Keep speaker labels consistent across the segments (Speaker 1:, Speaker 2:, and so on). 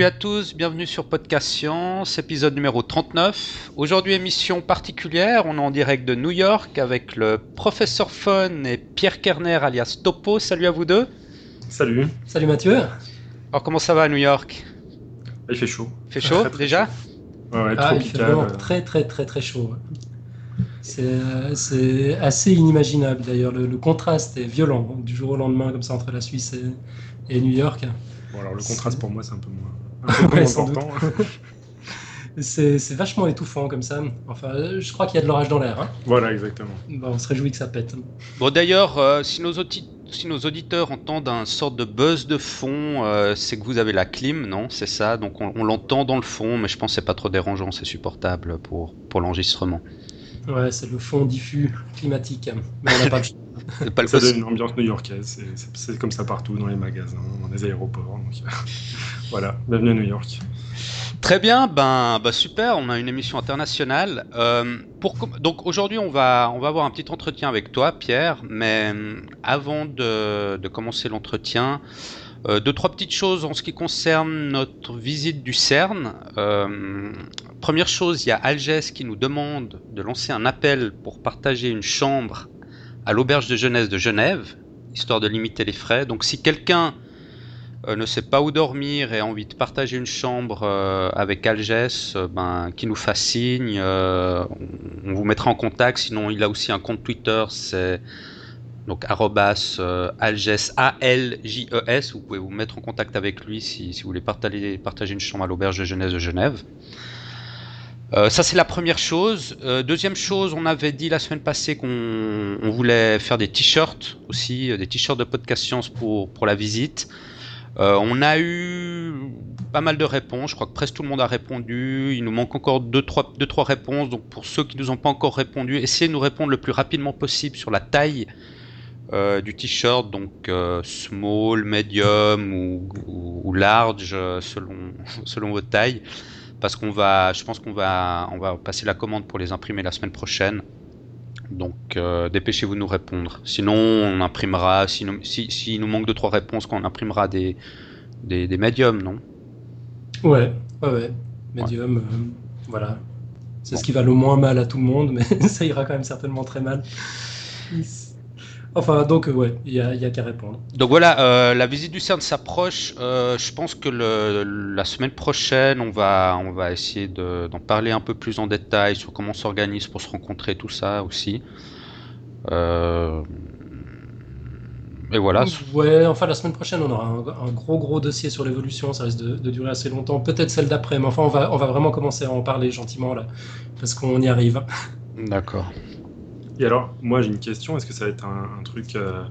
Speaker 1: Salut à tous, bienvenue sur Podcast Science, épisode numéro 39. Aujourd'hui émission particulière, on est en direct de New York avec le professeur Fun et Pierre Kerner alias Topo. Salut à vous deux.
Speaker 2: Salut.
Speaker 3: Salut Mathieu.
Speaker 1: Alors comment ça va à New York?
Speaker 2: Il fait chaud.
Speaker 1: Il fait chaud déjà?
Speaker 2: Ouais, ouais,
Speaker 3: Ah, il fait vraiment
Speaker 2: tropical.
Speaker 3: très très très très chaud. C'est euh, c'est assez inimaginable d'ailleurs. Le, le contraste est violent du jour au lendemain comme ça entre la Suisse et, et New York.
Speaker 2: Bon, alors le contraste pour moi, c'est un peu moins,
Speaker 3: Ouais. C'est c'est vachement étouffant comme ça. Enfin, je crois qu'il y a de l'orage dans l'air. hein.
Speaker 2: voilà, exactement.
Speaker 3: Bon, on se réjouit que ça pète.
Speaker 1: Bon d'ailleurs, euh, si, nos audi- si nos auditeurs entendent un sorte de buzz de fond, euh, c'est que vous avez la clim, non? C'est ça, donc on, on l'entend dans le fond, mais je pense que c'est pas trop dérangeant, c'est supportable pour, pour l'enregistrement.
Speaker 3: Ouais, c'est le fond diffus climatique. Mais on n'a pas le
Speaker 1: pas le
Speaker 2: Ça donne une ambiance new-yorkaise. c'est- comme ça partout, dans les magasins, dans les aéroports. donc, voilà, bienvenue à New York.
Speaker 1: Très bien, ben, bah super, on a une émission internationale. Euh, pour donc aujourd'hui, on va, on va avoir un petit entretien avec toi, Pierre, mais euh, avant de, de commencer l'entretien, euh, deux, trois petites choses en ce qui concerne notre visite du CERN. Euh, première chose, il y a Algès qui nous demande de lancer un appel pour partager une chambre à l'auberge de jeunesse de Genève, histoire de limiter les frais. Donc si quelqu'un euh, ne sait pas où dormir et a envie de partager une chambre avec Algès, ben, qui nous fasse signe, on, on vous mettra en contact. Sinon, il a aussi un compte Twitter, c'est donc arrobas euh, Algès A L J E S. Vous pouvez vous mettre en contact avec lui si, vous voulez partager, une chambre à l'auberge de jeunesse de Genève. Euh, ça c'est la première chose. Euh, deuxième chose, on avait dit la semaine passée qu'on on voulait faire des t-shirts aussi, des t-shirts de podcast science pour, pour la visite. On a eu pas mal de réponses, je crois que presque tout le monde a répondu. Il nous manque encore 2-3 deux, trois, deux, trois réponses, donc pour ceux qui nous ont pas encore répondu, essayez de nous répondre le plus rapidement possible sur la taille euh, du t-shirt, donc euh, small, medium ou, ou, ou large euh, selon, selon votre taille. Parce qu'on va, je pense qu'on va, on va passer la commande pour les imprimer la semaine prochaine. Donc euh, dépêchez-vous de nous répondre. Sinon, on imprimera, s'il nous, si, si nous manque 2-3 réponses, qu'on imprimera des, des, des médiums, non?
Speaker 3: Ouais, ouais, ouais. Medium, voilà. C'est ce qui va le moins mal à tout le monde, mais ça ira quand même certainement très mal. Enfin, donc, euh, ouais, il y a, qu'à répondre.
Speaker 1: Donc voilà, euh, la visite du CERN s'approche. Euh, je pense que le, la semaine prochaine, on va, on va essayer de- d'en parler un peu plus en détail sur comment on s'organise pour se rencontrer, tout ça aussi. Euh, et voilà.
Speaker 3: Ouais, enfin, la semaine prochaine, on aura un, un gros, gros dossier sur l'évolution. Ça risque de, de durer assez longtemps. Peut-être celle d'après, mais enfin, on va, on va vraiment commencer à en parler gentiment, là, parce qu'on y arrive.
Speaker 1: D'accord.
Speaker 2: Et alors, moi j'ai une question, est-ce que ça va être un, un truc euh,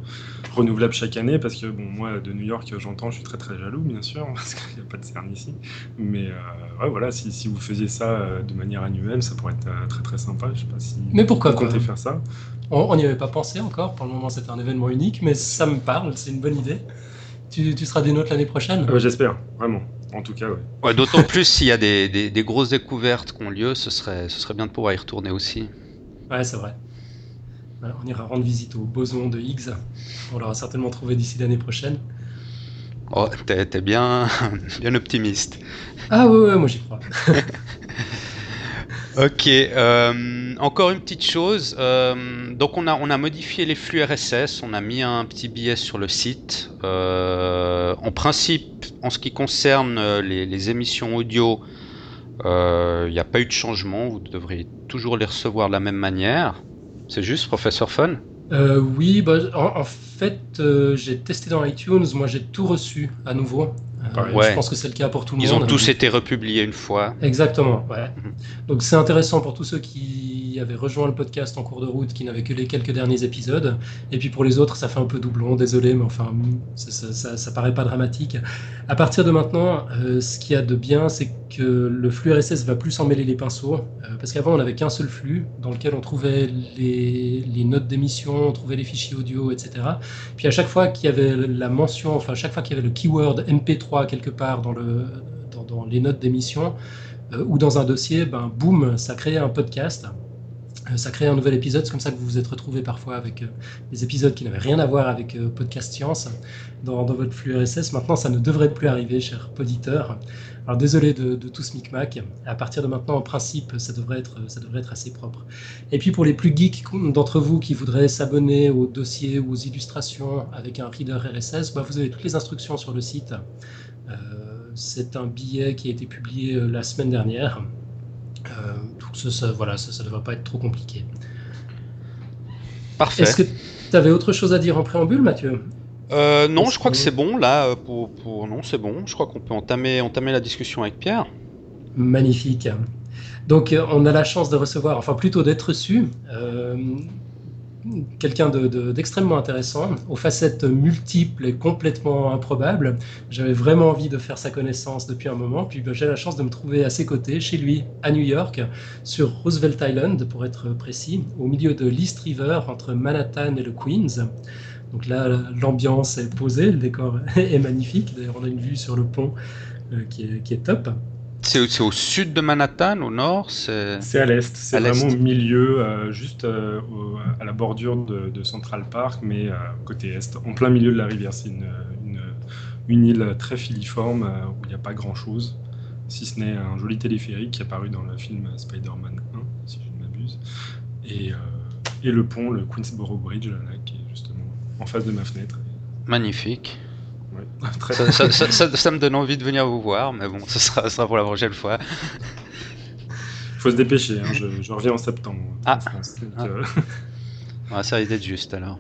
Speaker 2: renouvelable chaque année? Parce que bon, moi de New York, j'entends, je suis très très jaloux bien sûr, parce qu'il n'y a pas de CERN ici. Mais euh, ouais, voilà, si, si vous faisiez ça euh, de manière annuelle, ça pourrait être euh, très très sympa. Je sais pas si
Speaker 3: Mais pourquoi
Speaker 2: vous comptez
Speaker 3: pas?
Speaker 2: faire ça.
Speaker 3: On n'y avait pas pensé encore. Pour le moment, c'est un événement unique, mais ça me parle. C'est une bonne idée. Tu, tu seras des nôtres l'année prochaine?
Speaker 2: Ouais, J'espère, vraiment. En tout cas, ouais.
Speaker 1: Ouais, D'autant plus s'il y a des, des, des grosses découvertes qui ont lieu, ce serait, ce serait bien de pouvoir y retourner aussi.
Speaker 3: Ouais, c'est vrai. Voilà, on ira rendre visite au boson de Higgs. On l'aura certainement trouvé d'ici l'année prochaine.
Speaker 1: Oh, t'es t'es bien, bien optimiste.
Speaker 3: Ah ouais, ouais, moi j'y crois.
Speaker 1: Ok, euh, encore une petite chose. euh, donc on a, on a modifié les flux RSS, on a mis un petit billet sur le site. Euh, en principe, en ce qui concerne les, les émissions audio, il n'y a pas eu de changement, vous devrez toujours les recevoir de la même manière. C'est juste, professeur Fun
Speaker 3: Euh, oui, bah, en, fait, euh, j'ai testé dans iTunes. Moi, j'ai tout reçu à nouveau. Euh.
Speaker 1: Ouais.
Speaker 3: Je pense que c'est le cas pour tout le
Speaker 1: Ils
Speaker 3: monde.
Speaker 1: ont tous été republiés une fois.
Speaker 3: Exactement, ouais.
Speaker 1: Mhm.
Speaker 3: Donc c'est intéressant pour tous ceux qui avaient rejoint le podcast en cours de route, qui n'avaient que les quelques derniers épisodes. Et puis pour les autres, ça fait un peu doublon, désolé, mais enfin, ça, ça, ça, ça paraît pas dramatique. À partir de maintenant, euh, ce qu'il y a de bien, c'est que le flux RSS va plus emmêler les pinceaux. euh, parce qu'avant, on n'avait qu'un seul flux dans lequel on trouvait les, les notes d'émission, on trouvait les fichiers audio, etc. Puis à chaque fois qu'il y avait la mention, enfin, chaque fois qu'il y avait le keyword MP3 quelque part dans, le, dans, dans les notes d'émission, euh, ou dans un dossier, ben, boum, ça créait un podcast. ça crée un nouvel épisode, c'est comme ça que vous vous êtes retrouvé parfois avec des épisodes qui n'avaient rien à voir avec Podcast Science dans, votre flux RSS. Maintenant, ça ne devrait plus arriver, cher poditeur. Alors désolé de, tout ce micmac. À partir de maintenant, en principe, ça devrait, être, assez propre. Et puis pour les plus geeks d'entre vous qui voudraient s'abonner aux dossiers ou aux illustrations avec un reader RSS, bah, vous avez toutes les instructions sur le site. Euh, c'est un billet qui a été publié euh, la semaine dernière. Euh, donc ça, voilà, ça ne devrait pas être trop compliqué.
Speaker 1: Parfait.
Speaker 3: Est-ce que tu avais autre chose à dire en préambule, Mathieu?
Speaker 1: Euh, non, je crois que c'est bon là. Pour, pour... Non, c'est bon. Je crois qu'on peut entamer, entamer la discussion avec Pierre.
Speaker 3: Magnifique. Donc, on a la chance de recevoir, enfin plutôt d'être reçu, quelqu'un d'extrêmement intéressant, aux facettes multiples et complètement improbables. J'avais vraiment envie de faire sa connaissance depuis un moment, puis ben, j'ai la chance de me trouver à ses côtés, chez lui, à New York, sur Roosevelt Island, pour être précis, au milieu de l'East River, entre Manhattan et le Queens. Donc là, l'ambiance est posée, le décor est magnifique. D'ailleurs, on a une vue sur le pont euh, qui, est, top.
Speaker 1: C'est au sud de Manhattan, au nord
Speaker 2: C'est à l'est, c'est vraiment au milieu, euh, juste euh, à la bordure de, Central Park, mais côté est, en plein milieu de la rivière. C'est une, une, île très filiforme où il n'y a pas grand-chose, si ce n'est un joli téléphérique qui est apparu dans le film Spider-Man 1, si je ne m'abuse, et, et, le pont, le Queensboro Bridge, là, qui est justement en face de ma fenêtre.
Speaker 1: Magnifique. Ça, me donne envie de venir vous voir, mais bon, ce sera, sera pour la prochaine fois.
Speaker 2: Il faut se dépêcher, hein, je, reviens en septembre.
Speaker 1: Ah, ah. Euh, ça risque d'être juste alors.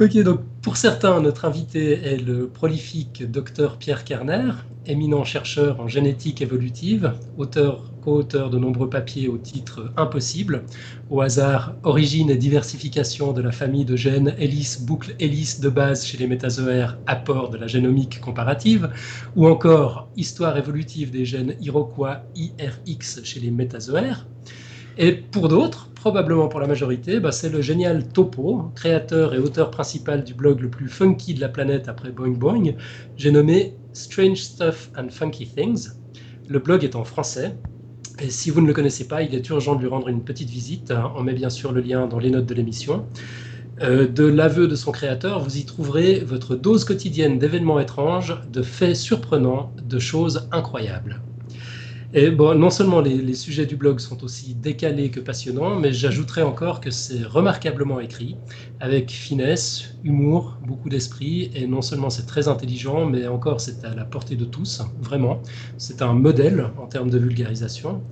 Speaker 3: Ok, donc pour certains, notre invité est le prolifique docteur Pierre Kerner, éminent chercheur en génétique évolutive, auteur, co-auteur de nombreux papiers au titre Impossible, au hasard Origine et diversification de la famille de gènes hélice boucle hélice de base chez les métazoaires, apport de la génomique comparative, ou encore Histoire évolutive des gènes Iroquois IRX chez les métazoaires. Et pour d'autres, probablement pour la majorité, bah, c'est le génial Topo, créateur et auteur principal du blog le plus funky de la planète après Boing Boing. J'ai nommé Strange Stuff and Funky Things. Le blog est en français. Et si vous ne le connaissez pas, il est urgent de lui rendre une petite visite. On met bien sûr le lien dans les notes de l'émission. Euh, de l'aveu de son créateur, vous y trouverez votre dose quotidienne d'événements étranges, de faits surprenants, de choses incroyables. Et non seulement les, sujets du blog sont aussi décalés que passionnants, mais j'ajouterais encore que c'est remarquablement écrit, avec finesse, humour, beaucoup d'esprit, et non seulement c'est très intelligent, mais encore c'est à la portée de tous, vraiment. C'est un modèle en termes de vulgarisation.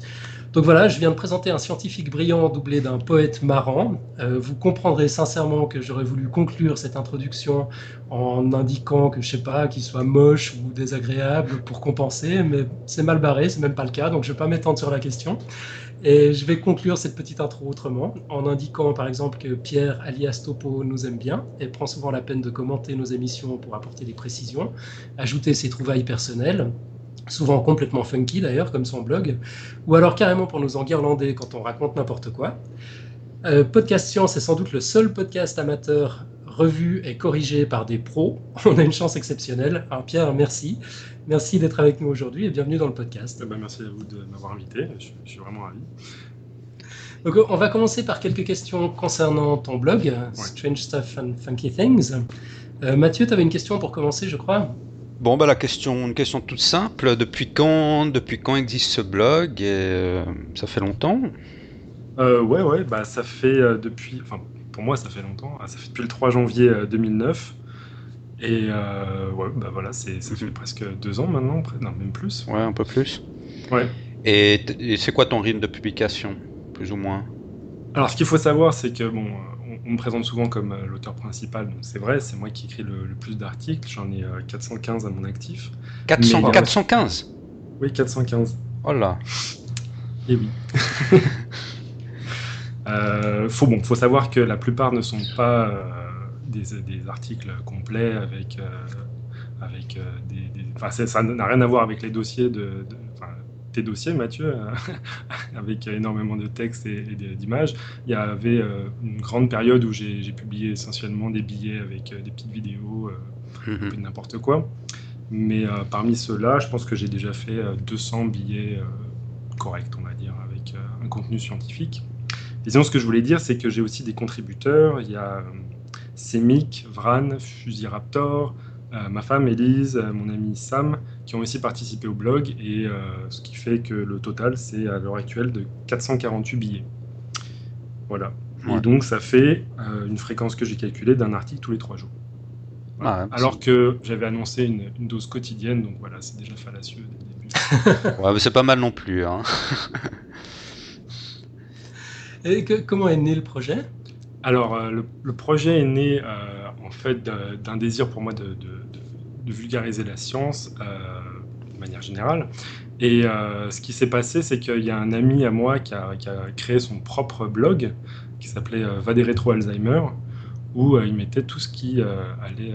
Speaker 3: Donc voilà, je viens de présenter un scientifique brillant doublé d'un poète marrant. Euh, vous comprendrez sincèrement que j'aurais voulu conclure cette introduction en indiquant que je sais pas, qu'il soit moche ou désagréable pour compenser, mais c'est mal barré, c'est même pas le cas, donc je vais pas m'étendre sur la question. Et je vais conclure cette petite intro autrement, en indiquant par exemple que Pierre alias Topo nous aime bien et prend souvent la peine de commenter nos émissions pour apporter des précisions, ajouter ses trouvailles personnelles, souvent complètement funky d'ailleurs, comme son blog, ou alors carrément pour nous enguirlander quand on raconte n'importe quoi. Euh, podcast Science est sans doute le seul podcast amateur revu et corrigé par des pros. On a une chance exceptionnelle. Alors Pierre, merci. Merci d'être avec nous aujourd'hui et bienvenue dans le podcast.
Speaker 2: Eh ben, merci à vous de m'avoir invité. Je, suis vraiment ravi.
Speaker 3: Donc, on va commencer par quelques questions concernant ton blog, Strange Stuff and Funky Things. Euh, Mathieu, tu avais une question pour commencer, je crois.
Speaker 1: Bon, bah, la question, une question toute simple. Depuis quand, depuis quand existe ce blog et, euh, Ça fait longtemps?
Speaker 2: Euh, Ouais, ouais, bah, ça fait euh, depuis. Enfin, pour moi, ça fait longtemps. Ah, ça fait depuis le 3 janvier 2009. Et ouais, bah voilà, ça fait mhm. presque deux ans maintenant, non, même plus.
Speaker 1: Ouais, un peu plus.
Speaker 2: Ouais.
Speaker 1: Et, c'est quoi ton rythme de publication, plus ou moins?
Speaker 2: Alors, ce qu'il faut savoir, c'est que bon, on me présente souvent comme euh, l'auteur principal, c'est vrai, c'est moi qui écris le, plus d'articles, j'en ai 415 euh, à mon actif.
Speaker 1: 400, 415
Speaker 2: Oui, 415.
Speaker 1: Oh là
Speaker 2: Et eh oui. euh, faut, bon, faut savoir que la plupart ne sont pas euh, des, des, articles complets avec, avec des, Enfin, ça n'a rien à voir avec les dossiers de, tes dossiers, Mathieu, euh, avec énormément de textes et, d'images. Il y avait euh, une grande période où j'ai publié essentiellement des billets avec euh, des petites vidéos, mhm. n'importe quoi. Mais parmi ceux-là, je pense que j'ai déjà fait 200 billets corrects, on va dire, avec un contenu scientifique. Et sinon, ce que je voulais dire, c'est que j'ai aussi des contributeurs. Il y a Semic, Vran, Fusiraptor, euh, ma femme Elise, euh, mon ami Sam, qui ont aussi participé au blog, et euh, ce qui fait que le total, c'est à l'heure actuelle de 448 billets. Voilà. Et donc, ça fait une fréquence que j'ai calculée d'un article tous les trois jours. Ah, Alors que j'avais annoncé une, dose quotidienne, donc voilà, c'est déjà fallacieux dès le
Speaker 1: début. ouais, mais c'est pas mal non plus. Hein.
Speaker 3: et comment est né le projet?
Speaker 2: Alors, le, projet est né fait d'un désir pour moi de, vulgariser la science euh, de manière générale. Et euh, ce qui s'est passé, c'est qu'il y a un ami à moi qui a, créé son propre blog qui s'appelait euh, Va des rétro Alzheimer, où il mettait tout ce qui allait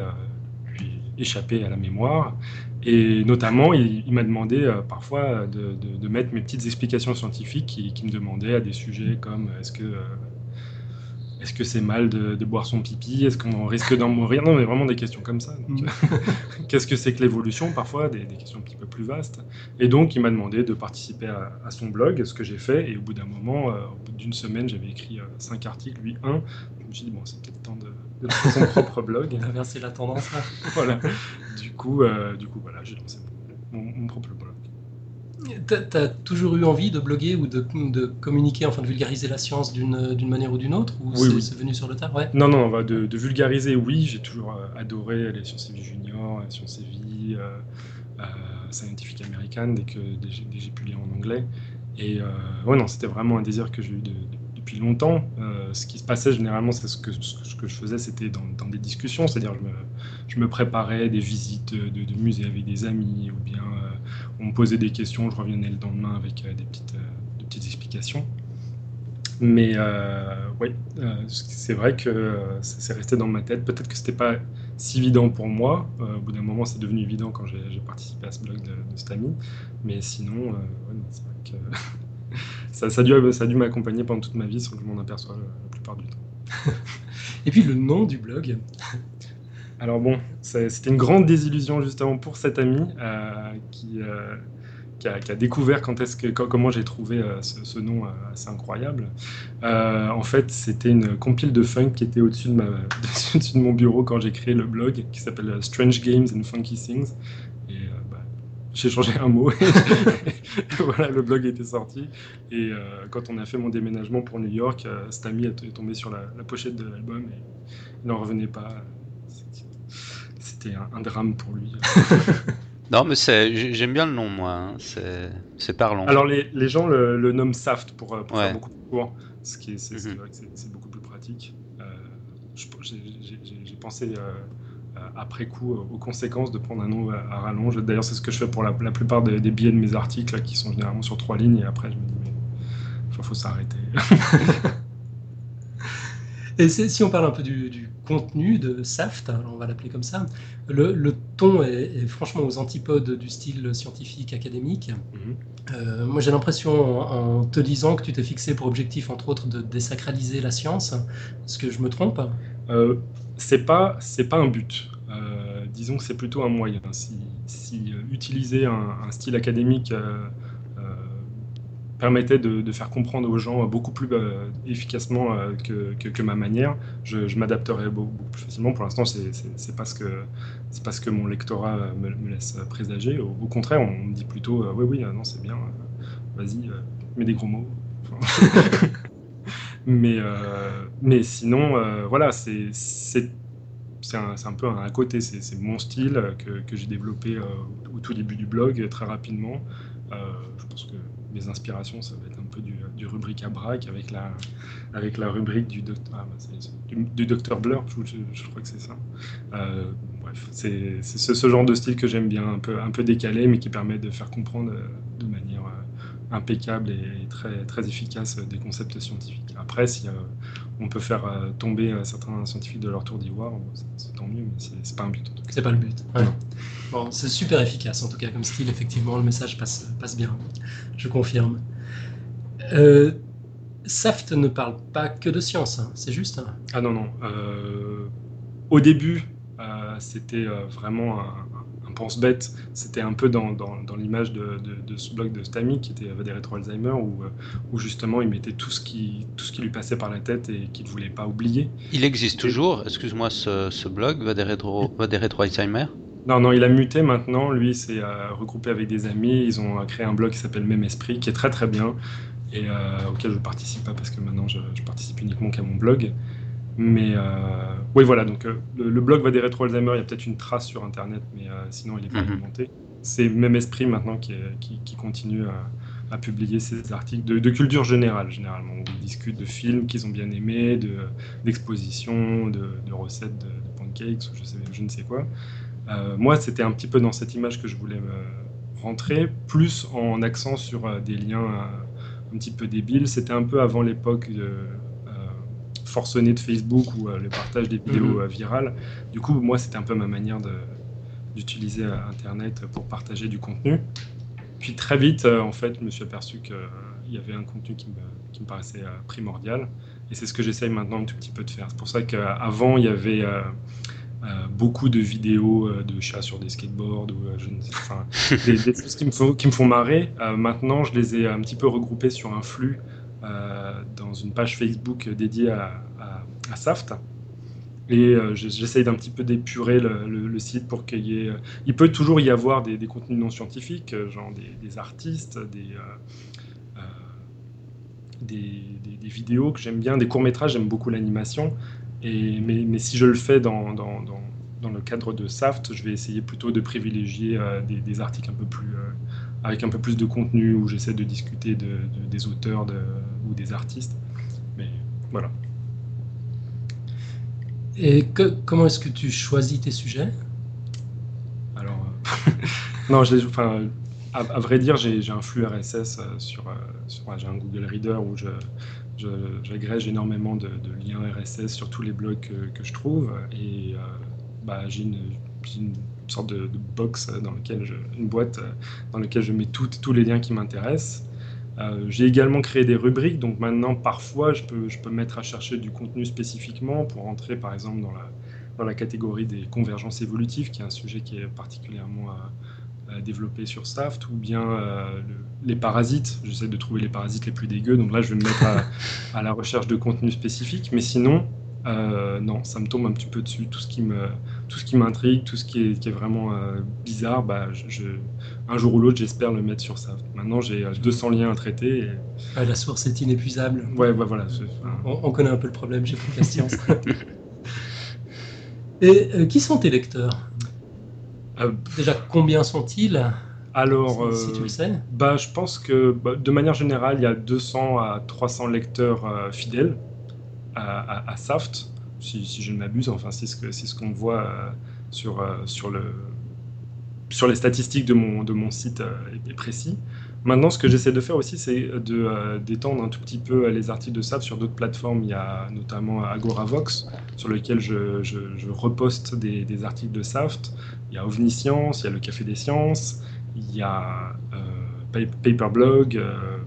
Speaker 2: lui échapper à la mémoire. Et notamment, il, m'a demandé parfois de, mettre mes petites explications scientifiques qui, qui, me demandaient à des sujets comme est-ce que est-ce que c'est mal de, boire son pipi? Est-ce qu'on risque d'en mourir? Non, mais vraiment des questions comme ça. Mm. Qu'est-ce que c'est que l'évolution? Parfois, des, questions un petit peu plus vastes. Et donc, il m'a demandé de participer à, son blog, ce que j'ai fait. Et au bout d'un moment, euh, au bout d'une semaine, j'avais écrit euh, cinq articles, lui un. Je me suis dit, bon, c'est peut-être temps de, faire son propre blog.
Speaker 3: Inverser la tendance. Là.
Speaker 2: voilà. Du coup, euh, du coup voilà, j'ai lancé mon propre blog.
Speaker 3: Tu as toujours eu envie de bloguer ou de, de, communiquer, enfin de vulgariser la science d'une manière ou d'une autre Ou c'est venu sur le tard? Ouais.
Speaker 2: Non, non, de, de vulgariser, oui. J'ai toujours euh, adoré les sciences et vie junior, les sciences et vie, euh, euh, Scientific American, dès que j'ai pu lire en anglais. Et ouais, non, c'était vraiment un désir que j'ai eu depuis longtemps. ce qui se passait généralement, c'est ce que, ce que je faisais, c'était dans, dans, des discussions, c'est-à-dire je me, je me préparais des visites de, de musées avec des amis ou bien on me posait des questions, je revenais le lendemain avec euh, des petites, euh, petites explications. Mais euh, oui, c'est vrai que ça s'est resté dans ma tête. Peut-être que c'était pas si évident pour moi. au bout d'un moment, c'est devenu évident quand j'ai participé à ce blog de, de cet ami. Mais sinon, c'est vrai que ça, ça, a dû, ça a dû m'accompagner pendant toute ma vie sans que je m'en aperçoive la plupart du temps.
Speaker 3: Et puis le nom du blog
Speaker 2: alors bon, c'était une grande désillusion justement pour cet ami euh, qui, euh, qui, a, découvert est-ce que, comment j'ai trouvé euh, ce, nom assez incroyable. en fait, c'était une compile de funk qui était au-dessus de, de, mon bureau quand j'ai créé le blog qui s'appelle Strange Games and Funky Things. Et bah, j'ai changé un mot. voilà, le blog était sorti. Et quand on a fait mon déménagement pour New York, cet ami est tombé sur la, la pochette de l'album et il n'en revenait pas c'était un, drame pour lui.
Speaker 1: non, mais j'aime bien le nom, moi. Hein. C'est parlant.
Speaker 2: Alors, les, les gens le, le, nomment Saft pour, euh, pour faire beaucoup plus court, ce qui est, c'est, mhm. vrai que c'est beaucoup plus pratique. Euh, j'ai pensé euh, après coup aux conséquences de prendre un nom à, rallonge. D'ailleurs, c'est ce que je fais pour la, la plupart des, billets de mes articles qui sont généralement sur trois lignes et après, je me dis, mais il faut s'arrêter.
Speaker 3: Et si on parle un peu du, contenu de Saft, on va l'appeler comme ça, le, ton est, franchement aux antipodes du style scientifique académique. Mhm. Euh, moi j'ai l'impression en, te lisant que tu t'es fixé pour objectif entre autres de désacraliser la science. Est-ce que je me trompe?
Speaker 2: Euh, C'est pas c'est pas un but. Euh, disons que c'est plutôt un moyen. Si, euh, utiliser un, style académique permettait de, faire comprendre aux gens beaucoup plus euh, efficacement euh, que, que, ma manière, je, m'adapterais beaucoup, plus facilement. Pour l'instant, c'est n'est pas, que, pas ce que mon lectorat me, laisse présager. Au, contraire, on me dit plutôt oui, oui, non, c'est bien, vas-y, mets des gros mots. mais, mais sinon, voilà, c'est un, un, peu un, côté, c'est mon style que, que j'ai développé au tout début du blog très rapidement. je pense que mes inspirations, ça va être un peu du, rubrique à braque avec la, avec la rubrique du docteur, ah, bah, docteur Blur, je, crois que c'est ça. Euh, bref, c'est ce, genre de style que j'aime bien, un peu, un peu décalé, mais qui permet de faire comprendre euh, de manière euh, impeccable et très, très efficace des concepts scientifiques. Après, si on peut faire tomber certains scientifiques de leur tour d'ivoire, c'est tant mieux, mais c'est pas un but.
Speaker 3: C'est pas le but. Bon, c'est super efficace en tout cas comme style, effectivement, le message passe, passe bien, je confirme. Euh, Saft ne parle pas que de science, hein, c'est juste hein
Speaker 2: Ah non, non. Euh, au début, euh, c'était vraiment un, pense bête, c'était un peu dans, dans, l'image de, de, ce blog de Stamy qui était des rétro Alzheimer, où, où, justement il mettait tout ce, qui, tout ce qui lui passait par la tête et qu'il ne voulait pas oublier.
Speaker 1: Il existe toujours, excuse-moi, ce, ce blog, va des rétro, va des rétro Alzheimer
Speaker 2: non, non, il a muté maintenant. Lui, c'est regroupé avec des amis. Ils ont créé un blog qui s'appelle Même Esprit, qui est très très bien et euh, auquel je ne participe pas parce que maintenant je, participe uniquement qu'à mon blog. Mais euh, oui, voilà, donc euh, le, blog va des rétro Alzheimer, il y a peut-être une trace sur internet, mais sinon il est pas mhm. alimenté. C'est même esprit maintenant qui, qui, continue à, publier ces articles de, culture générale, généralement. Où ils discutent de films qu'ils ont bien aimés, d'expositions, de, de, recettes de, pancakes, ou je, sais, je ne sais quoi. moi, c'était un petit peu dans cette image que je voulais me rentrer, plus en accent sur des liens un petit peu débile. C'était un peu avant l'époque euh, forcenée de Facebook ou euh, le partage des vidéos mhm. euh, virales. Du coup, moi, c'était un peu ma manière d'utiliser Internet pour partager du contenu. Puis très vite, en fait, je me suis aperçu qu'il y avait un contenu qui me, qui me paraissait primordial. Et c'est ce que j'essaye maintenant un tout petit peu de faire. C'est pour ça qu'avant, il y avait euh, beaucoup de vidéos euh, de chats sur des skateboards ou euh, je ne sais, enfin, des, choses qui me, font, qui me font marrer. maintenant, je les ai un petit peu regroupés sur un flux dans une page Facebook dédiée à, Saft. Et j'essaye d'un petit peu d'épurer le, site pour qu'il y ait. Il peut toujours y avoir des, contenus non scientifiques, genre des, artistes, des, des, vidéos que j'aime bien, des courts-métrages, j'aime beaucoup l'animation. Mais, si je le fais dans, dans, dans, le cadre de SAFT, je vais essayer plutôt de privilégier euh, des, articles un peu plus, euh, avec un peu plus de contenu où j'essaie de discuter de, des auteurs de, ou des artistes. Mais voilà.
Speaker 3: Et que, comment est-ce que tu choisis tes sujets?
Speaker 2: Alors, euh, non, enfin, à, à, vrai dire, j'ai un flux RSS sur, sur j'ai un Google Reader où je, j'agrège énormément de, liens RSS sur tous les blogs que, je trouve et euh, bah, j'ai une, sorte de, box dans lequel je, une boîte dans laquelle je mets tous les liens qui m'intéressent. Euh, j'ai également créé des rubriques, donc maintenant parfois je peux, je peux mettre à chercher du contenu spécifiquement pour entrer par exemple dans la, dans la catégorie des convergences évolutives, qui est un sujet qui est particulièrement développer sur Saft, ou bien euh, les parasites. J'essaie de trouver les parasites les plus dégueux, donc là je vais me mettre à, la recherche de contenu spécifique. Mais sinon, euh, non, ça me tombe un petit peu dessus. Tout ce qui me, tout ce qui m'intrigue, tout ce qui est, qui est vraiment euh, bizarre, bah, je, un jour ou l'autre, j'espère le mettre sur Saft. Maintenant, j'ai 200 liens à traiter.
Speaker 3: Ah, la source est inépuisable.
Speaker 2: Ouais, voilà.
Speaker 3: On, connaît un peu le problème, j'ai pris la science. Et qui sont tes lecteurs? Euh, Déjà, combien sont-ils?
Speaker 2: Alors,
Speaker 3: si, tu le sais.
Speaker 2: bah, je pense que bah, de manière générale, il y a 200 à 300 lecteurs euh, fidèles à, Saft, si, je ne m'abuse. Enfin, c'est ce qu'on ce voit euh, sur, sur, le, sur les statistiques de mon, de mon site est précis. Maintenant, ce que j'essaie de faire aussi, c'est d'étendre un tout petit peu les articles de Saft sur d'autres plateformes. Il y a notamment Agoravox, sur lequel je, je, reposte des, des, articles de Saft. Il y a OVNI Science, il y a le Café des Sciences, il y a euh, Paperblog, euh,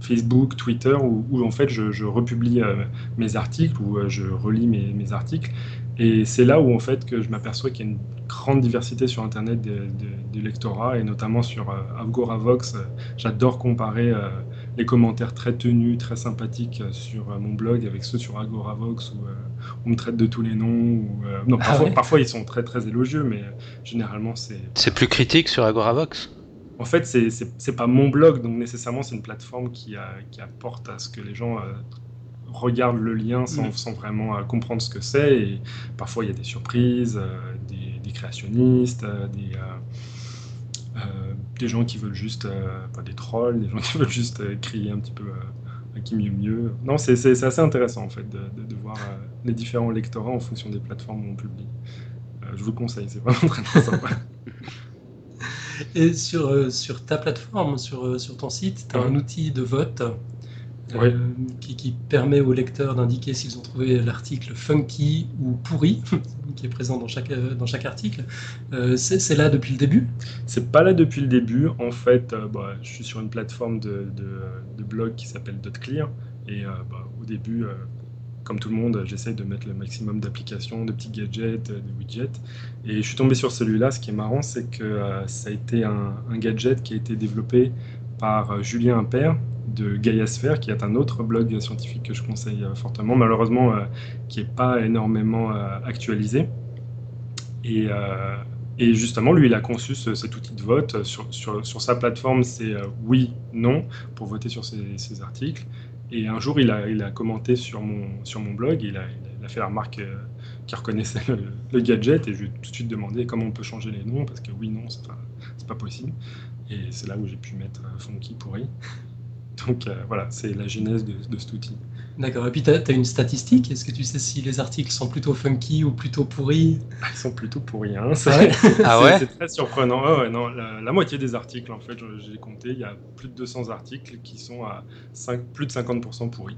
Speaker 2: Facebook, Twitter, où, en fait je, republie euh, mes articles, ou je relis mes, articles. Et c'est là où en fait que je m'aperçois qu'il y a une grande diversité sur Internet du lectorat, et notamment sur Agoravox. J'adore comparer les commentaires très tenus, très sympathiques sur euh, mon blog avec ceux sur Agoravox où euh, on me traite de tous les noms. Euh, non, ah parfois, ils sont très très élogieux, mais généralement c'est.
Speaker 1: C'est plus critique sur Agoravox
Speaker 2: En fait, c'est pas mon blog, donc nécessairement c'est une plateforme qui, qui, apporte à ce que les gens regardent le lien sans, mm. sans vraiment comprendre ce que c'est. Et parfois il y a des surprises, des, des, créationnistes, des euh, des gens qui veulent juste, euh, pas des trolls, des gens qui veulent juste euh, crier un petit peu à qui mieux mieux. Non, c'est assez intéressant en fait de, de, voir les différents lectorats en fonction des plateformes où on publie. je vous conseille, c'est vraiment très, très sympa.
Speaker 3: Et sur, sur ta plateforme, sur, sur ton site, tu as un outil de vote euh, qui, permet aux lecteurs d'indiquer s'ils ont trouvé l'article funky ou pourri, qui est présent dans chaque, euh, dans chaque article. Euh, c'est là depuis le début?
Speaker 2: C'est pas là depuis le début. En fait, bah, je suis sur une plateforme de, de, blog qui s'appelle DotClear. Et bah, au début, comme tout le monde, j'essaye de mettre le maximum d'applications, de petits gadgets, de widgets. Et je suis tombé sur celui-là. Ce qui est marrant, c'est que ça a été un, gadget qui a été développé par Julien Impert de Gaiasphere, qui est un autre blog scientifique que je conseille fortement, malheureusement qui n'est pas énormément actualisé. Et, justement, lui, il a conçu cet outil de vote. Sur, sa plateforme, c'est euh, oui, non pour voter sur ces, articles. Et un jour, il a, commenté sur mon, blog, il a, il a fait la remarque euh, qu'il reconnaissait le, gadget, et je lui ai tout de suite demandé comment on peut changer les noms, parce que oui, non, c'est pas possible. Et c'est là où j'ai pu mettre euh, Funky pourri. Donc voilà, c'est la genèse de, de cet outil.
Speaker 3: D'accord. Et puis, tu as, une statistique Est-ce que tu sais si les articles sont plutôt funky ou plutôt pourris
Speaker 2: ah, Ils sont plutôt pourris. Hein,
Speaker 1: ah ouais
Speaker 2: C'est très surprenant. ouais, non, la, moitié des articles, en fait, j'ai compté, il y a plus de 200 articles qui sont à 5, plus de 50% pourris.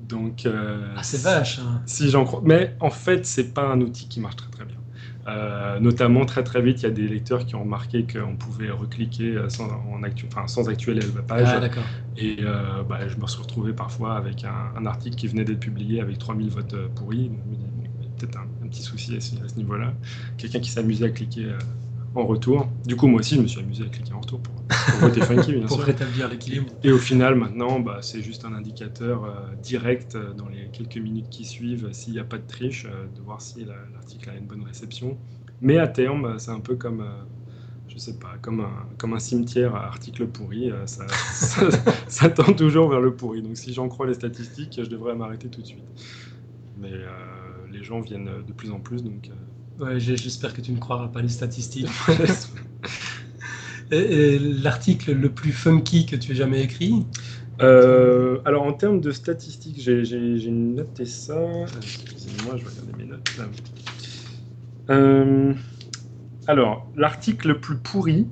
Speaker 2: Donc,
Speaker 3: euh, ah, c'est vache. Hein.
Speaker 2: Si j'en crois. Mais en fait, c'est pas un outil qui marche très très bien. Euh, notamment, très très vite, il y a des lecteurs qui ont remarqué qu'on pouvait recliquer euh, sans, en actu enfin, sans actualiser la page.
Speaker 3: Ah,
Speaker 2: et euh, bah, je me suis retrouvé parfois avec un, article qui venait d'être publié avec 3000 votes pourris. peut-être un, petit souci à, ce niveau-là. Quelqu'un qui s'amusait à cliquer en retour. Du coup, moi aussi, je me suis amusé à cliquer en retour pour, voter funky, bien
Speaker 3: pour rétablir l'équilibre.
Speaker 2: Et au final, maintenant, bah, c'est juste un indicateur euh, direct euh, dans les quelques minutes qui suivent, s'il n'y a pas de triche, euh, de voir si l'article a une bonne réception. Mais à terme, c'est un peu comme, je sais pas, comme un, comme un cimetière à articles pourris. ça, ça, tend toujours vers le pourri. Donc si j'en crois les statistiques, je devrais m'arrêter tout de suite. Mais les gens viennent de plus en plus, donc
Speaker 3: Ouais, j'espère que tu ne croiras pas les statistiques. L'article le plus funky que tu aies jamais écrit?
Speaker 2: Euh, alors en termes de statistiques, j'ai noté ça. Excusez-moi, je vais regarder mes notes. Euh, alors, l'article le plus pourri,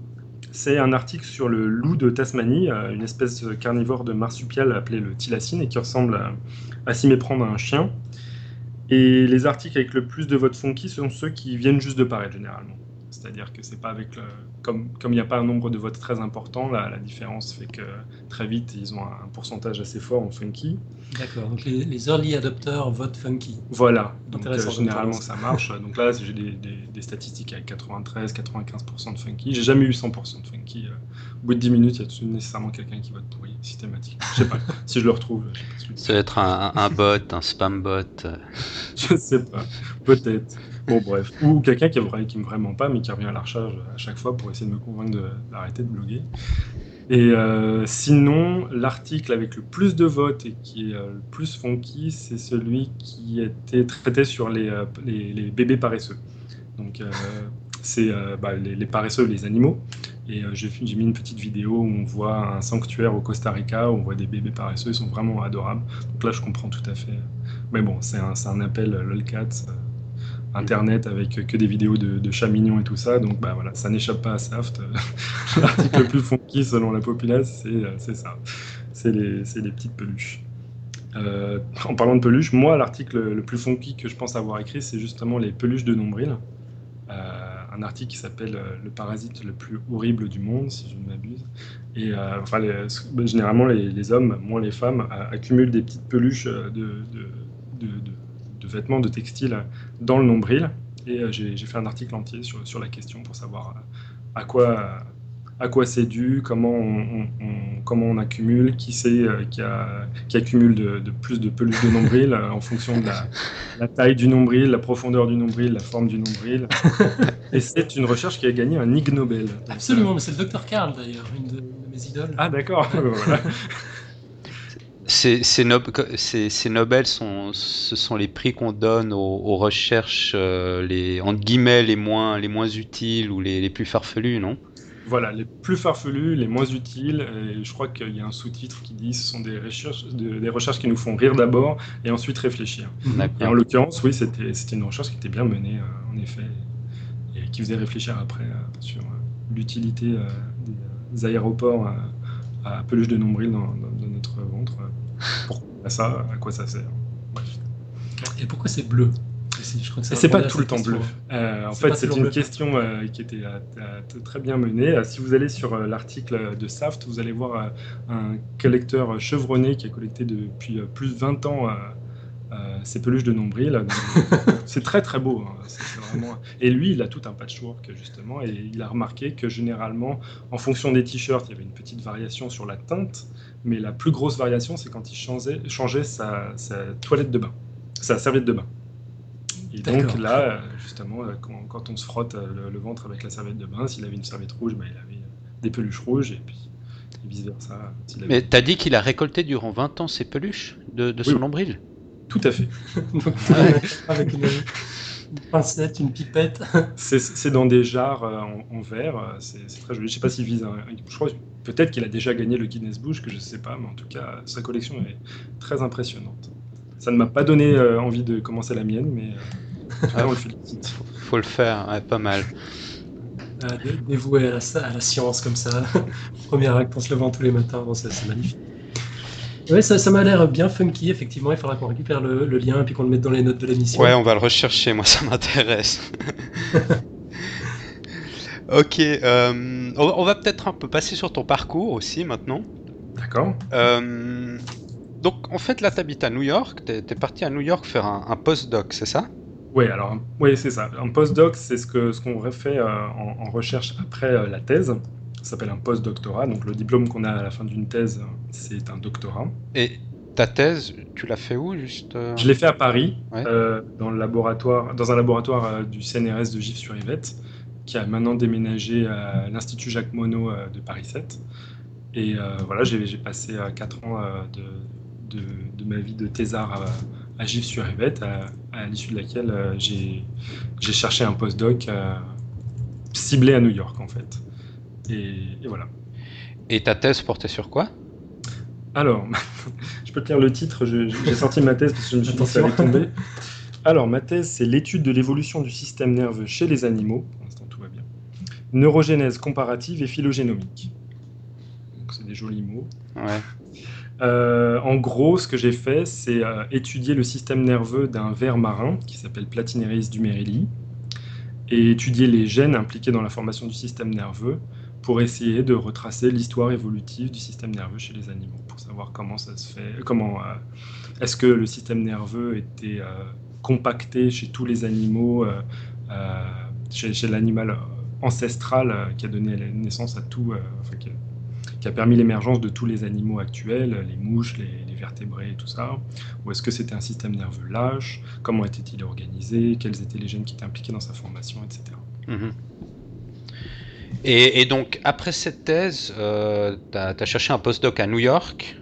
Speaker 2: c'est un article sur le loup de Tasmanie, euh, une espèce carnivore de marsupial appelé le thylacine et qui ressemble à, à s'y méprendre à un chien. Et les articles avec le plus de votes funky sont ceux qui viennent juste de paraître généralement. C'est-à-dire que c'est pas avec le, comme comme il n'y a pas un nombre de votes très important, la, la différence fait que très vite ils ont un, pourcentage assez fort en funky.
Speaker 3: D'accord. Donc les, early adopters votent funky.
Speaker 2: Voilà. Donc euh, généralement ça marche. donc là j'ai des, des, statistiques avec 93, 95% de funky. J'ai jamais eu 100% de funky. Euh, au bout de 10 minutes il y a tout, nécessairement quelqu'un qui vote pourri systématiquement. Je sais pas si je le retrouve.
Speaker 1: ça va être un, un bot, un spam bot.
Speaker 2: je sais pas. Peut-être. Bref. Ou quelqu'un qui, qui me vraiment pas, mais qui revient à la recharge à chaque fois pour essayer de me convaincre d'arrêter de, bloguer. Et euh, sinon, l'article avec le plus de votes et qui est euh, le plus funky, c'est celui qui était traité sur les, euh, les, bébés paresseux. Donc, c'est bah, les, paresseux, les animaux. Et j'ai mis une petite vidéo où on voit un sanctuaire au Costa Rica, où on voit des bébés paresseux, ils sont vraiment adorables. Donc là, je comprends tout à fait. Mais bon, c'est un, un, appel lolcats internet avec que des vidéos de, chats mignons et tout ça. Donc bah voilà, ça n'échappe pas à Saft. L'article le plus funky selon la populace, c'est ça. C'est les, petites peluches. Euh, en parlant de peluches, moi, l'article le plus funky que je pense avoir écrit, c'est justement les peluches de nombril. Euh, un article qui s'appelle euh, Le parasite le plus horrible du monde, si je ne m'abuse. Et enfin, bah, généralement, les, hommes, moins les femmes, accumulent des petites peluches de, de vêtements, de textiles dans le nombril. Et euh, j'ai fait un article entier sur, sur la question pour savoir euh, à quoi, à quoi c'est dû, comment on, comment on accumule, qui c'est euh, qui, qui accumule de, plus de peluche de nombril en fonction de la, taille du nombril, la profondeur du nombril, la forme du nombril. Et c'est une recherche qui a gagné un Ig Nobel.
Speaker 3: Absolument, mais c'est le docteur Karl d'ailleurs, une de, mes idoles.
Speaker 2: Ah d'accord, voilà.
Speaker 1: Ces, ces, Nobel, sont, ce sont les prix qu'on donne aux, recherches, euh, les, entre guillemets, les moins, les moins utiles ou les, les plus farfelus, non?
Speaker 2: Voilà, les plus farfelus, les moins utiles. Et je crois qu'il y a un sous-titre qui dit ce sont des recherches, des recherches qui nous font rire d'abord et ensuite réfléchir. Et en l'occurrence, oui, c'était une recherche qui était bien menée, euh, en effet, et qui faisait réfléchir après euh, sur l'utilité des aéroports à peluche de nombril dans, notre ventre. Pourquoi ça À quoi ça sert
Speaker 3: Et pourquoi c'est bleu?
Speaker 2: C'est pas tout le temps bleu. Euh, en fait, c'est une question euh, qui était euh, très bien menée. Si vous allez sur l'article de Saft, vous allez voir un collecteur chevronné qui a collecté depuis plus de 20 ans ses peluches de nombril. c'est très très beau. Hein. Et lui, il a tout un patchwork justement, et il a remarqué que généralement, en fonction des t-shirts, il y avait une petite variation sur la teinte, mais la plus grosse variation, c'est quand il changeait, changeait sa, toilette de bain, sa serviette de bain. Et donc là, justement, quand, on se frotte le, ventre avec la serviette de bain, s'il avait une serviette rouge, bah, il avait des peluches rouges, et puis vice versa.
Speaker 1: Mais t'as dit qu'il a récolté durant 20 ans ses peluches de, son nombril?
Speaker 2: Tout à fait.
Speaker 3: avec une, pincette, une pipette.
Speaker 2: C'est dans des jarres euh, en, verre, euh, c'est très joli. Je sais pas s'il vise Je crois peut-être qu'il a déjà gagné le Guinness Book, que je sais pas, mais en tout cas, sa collection est très impressionnante. Ça ne m'a pas donné euh, envie de commencer la mienne, mais
Speaker 1: ah, on le félicite. Faut le faire, pas mal.
Speaker 3: dévoué à la, à la, science comme ça. Premier acte en se levant tous les matins, c'est magnifique. Ouais, ça, ça m'a l'air bien funky, effectivement. Il faudra qu'on récupère le, lien et puis qu'on le mette dans les notes de l'émission.
Speaker 1: Ouais, on va le rechercher, moi ça m'intéresse. ok, euh, on, va peut-être un peu passer sur ton parcours aussi maintenant.
Speaker 2: D'accord.
Speaker 1: Euh, donc en fait, là, tu habites à New York. Tu es, parti à New York faire un, un postdoc, c'est ça?
Speaker 2: Oui, alors, oui, c'est ça. Un postdoc, c'est ce qu'on ce qu'on fait euh, en, en, recherche après la thèse. Ça s'appelle un post-doctorat. Donc le diplôme qu'on a à la fin d'une thèse, c'est un doctorat.
Speaker 1: Et ta thèse, tu l'as fait où juste
Speaker 2: Je l'ai fait à Paris, dans, le laboratoire, dans un laboratoire du CNRS de Gif-sur-Yvette, qui a maintenant déménagé à l'Institut Jacques Monod de Paris 7. Et voilà, j'ai passé 4 ans de, de, ma vie de thésard à, Gif-sur-Yvette, à, l'issue de laquelle j'ai cherché un postdoc ciblé à New York en fait. Et, voilà.
Speaker 1: Et ta thèse portait sur quoi?
Speaker 2: Alors, je peux te lire le titre, j'ai sorti ma thèse parce que je me suis dit que ça allait tomber. Alors, ma thèse, c'est l'étude de l'évolution du système nerveux chez les animaux. Pour l'instant, tout va bien. Neurogénèse comparative et phylogénomique. C'est des jolis mots.
Speaker 1: Ouais.
Speaker 2: Euh, en gros, ce que j'ai fait, c'est euh, étudier le système nerveux d'un ver marin qui s'appelle Platineris dumerili et étudier les gènes impliqués dans la formation du système nerveux pour essayer de retracer l'histoire évolutive du système nerveux chez les animaux, pour savoir comment ça se fait, comment euh, est-ce que le système nerveux était compacté chez tous les animaux, chez, l'animal ancestral qui a donné naissance à tout, qui, a, permis l'émergence de tous les animaux actuels, les mouches, les, vertébrés et tout ça, ou est-ce que c'était un système nerveux lâche, comment était-il organisé, quels étaient les gènes qui étaient impliqués dans sa formation, etc.
Speaker 1: Et, donc, après cette thèse, euh, tu as, cherché un postdoc à New York?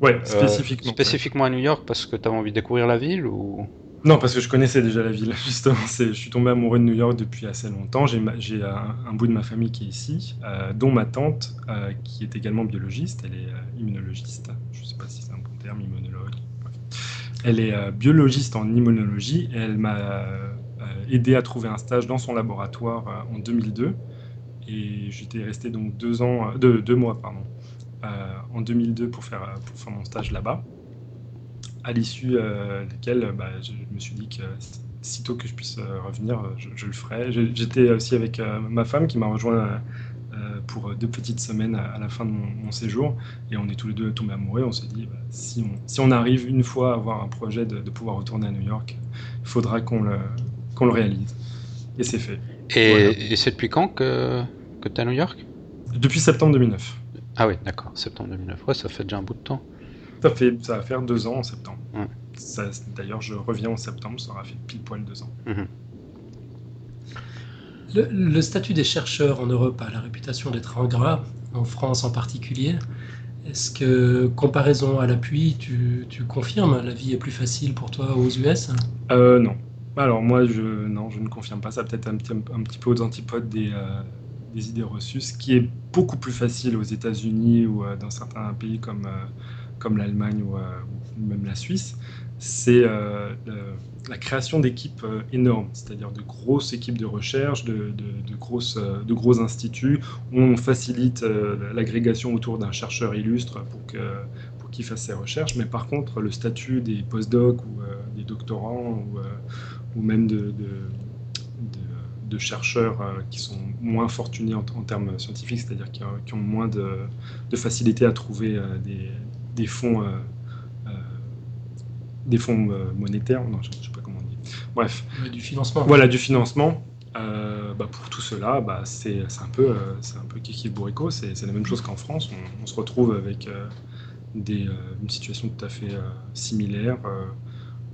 Speaker 2: Ouais, euh, spécifiquement.
Speaker 1: spécifiquement à New York parce que tu avais envie de découvrir la ville ou?
Speaker 2: Non, parce que je connaissais déjà la ville, justement. Je suis tombé amoureux de New York depuis assez longtemps. J'ai un, bout de ma famille qui est ici, euh, dont ma tante, qui est également biologiste. Elle est immunologiste. Je ne sais pas si c'est un bon terme, immunologue. Elle est biologiste en immunologie et elle m'a aidé à trouver un stage dans son laboratoire en 2002. Et j'étais resté donc deux, ans, euh, deux, mois pardon, euh, en 2002 pour faire, pour faire mon stage là-bas. À l'issue euh, desquels bah, je me suis dit que sitôt que je puisse revenir, je, le ferai. J'étais aussi avec ma femme qui m'a rejoint pour deux petites semaines à, la fin de mon, séjour. Et on est tous les deux tombés amoureux. On s'est dit, bah, si, on, si on arrive une fois à avoir un projet de, pouvoir retourner à New York, il faudra qu'on le, qu'on le réalise. Et c'est fait.
Speaker 1: Et, c'est depuis quand que, que tu es à New York?
Speaker 2: Depuis septembre 2009.
Speaker 1: Ah oui, d'accord, septembre 2009. Ouais, ça fait déjà un bout de temps.
Speaker 2: Ça, fait, ça va faire deux ans en septembre. D'ailleurs, je reviens en septembre, ça aura fait pile poil deux ans. Mhm.
Speaker 3: Le, statut des chercheurs en Europe a la réputation d'être ingrat, en France en particulier. Est-ce que, comparaison à l'appui, tu, tu, confirmes la vie est plus facile pour toi aux US
Speaker 2: euh, Non, alors moi, je, non, je ne confirme pas. Ça peut-être un petit, un petit peu aux antipodes des, euh, des, idées reçues. Ce qui est beaucoup plus facile aux États-Unis ou euh, dans certains pays comme, euh, comme l'Allemagne ou, même la Suisse, c'est la création d'équipes énormes, c'est-à-dire de grosses équipes de recherche, de, grosses, de gros instituts, où on facilite l'agrégation autour d'un chercheur illustre pour que pour qu'il fasse ses recherches. Mais par contre, le statut des postdocs ou des doctorants ou même de, chercheurs euh, qui sont moins fortunés en, termes scientifiques, c'est-à-dire qui, ont moins de, facilité à trouver euh, des, fonds euh, des fonds monétaires, non, je ne sais pas comment on dit. Bref.
Speaker 3: du financement.
Speaker 2: Voilà, du financement. Bah, pour tout cela, bah, c'est un peu, c'est un peu kiki bourrico. C'est la même chose qu'en France. On, se retrouve avec des, une situation tout à fait similaire.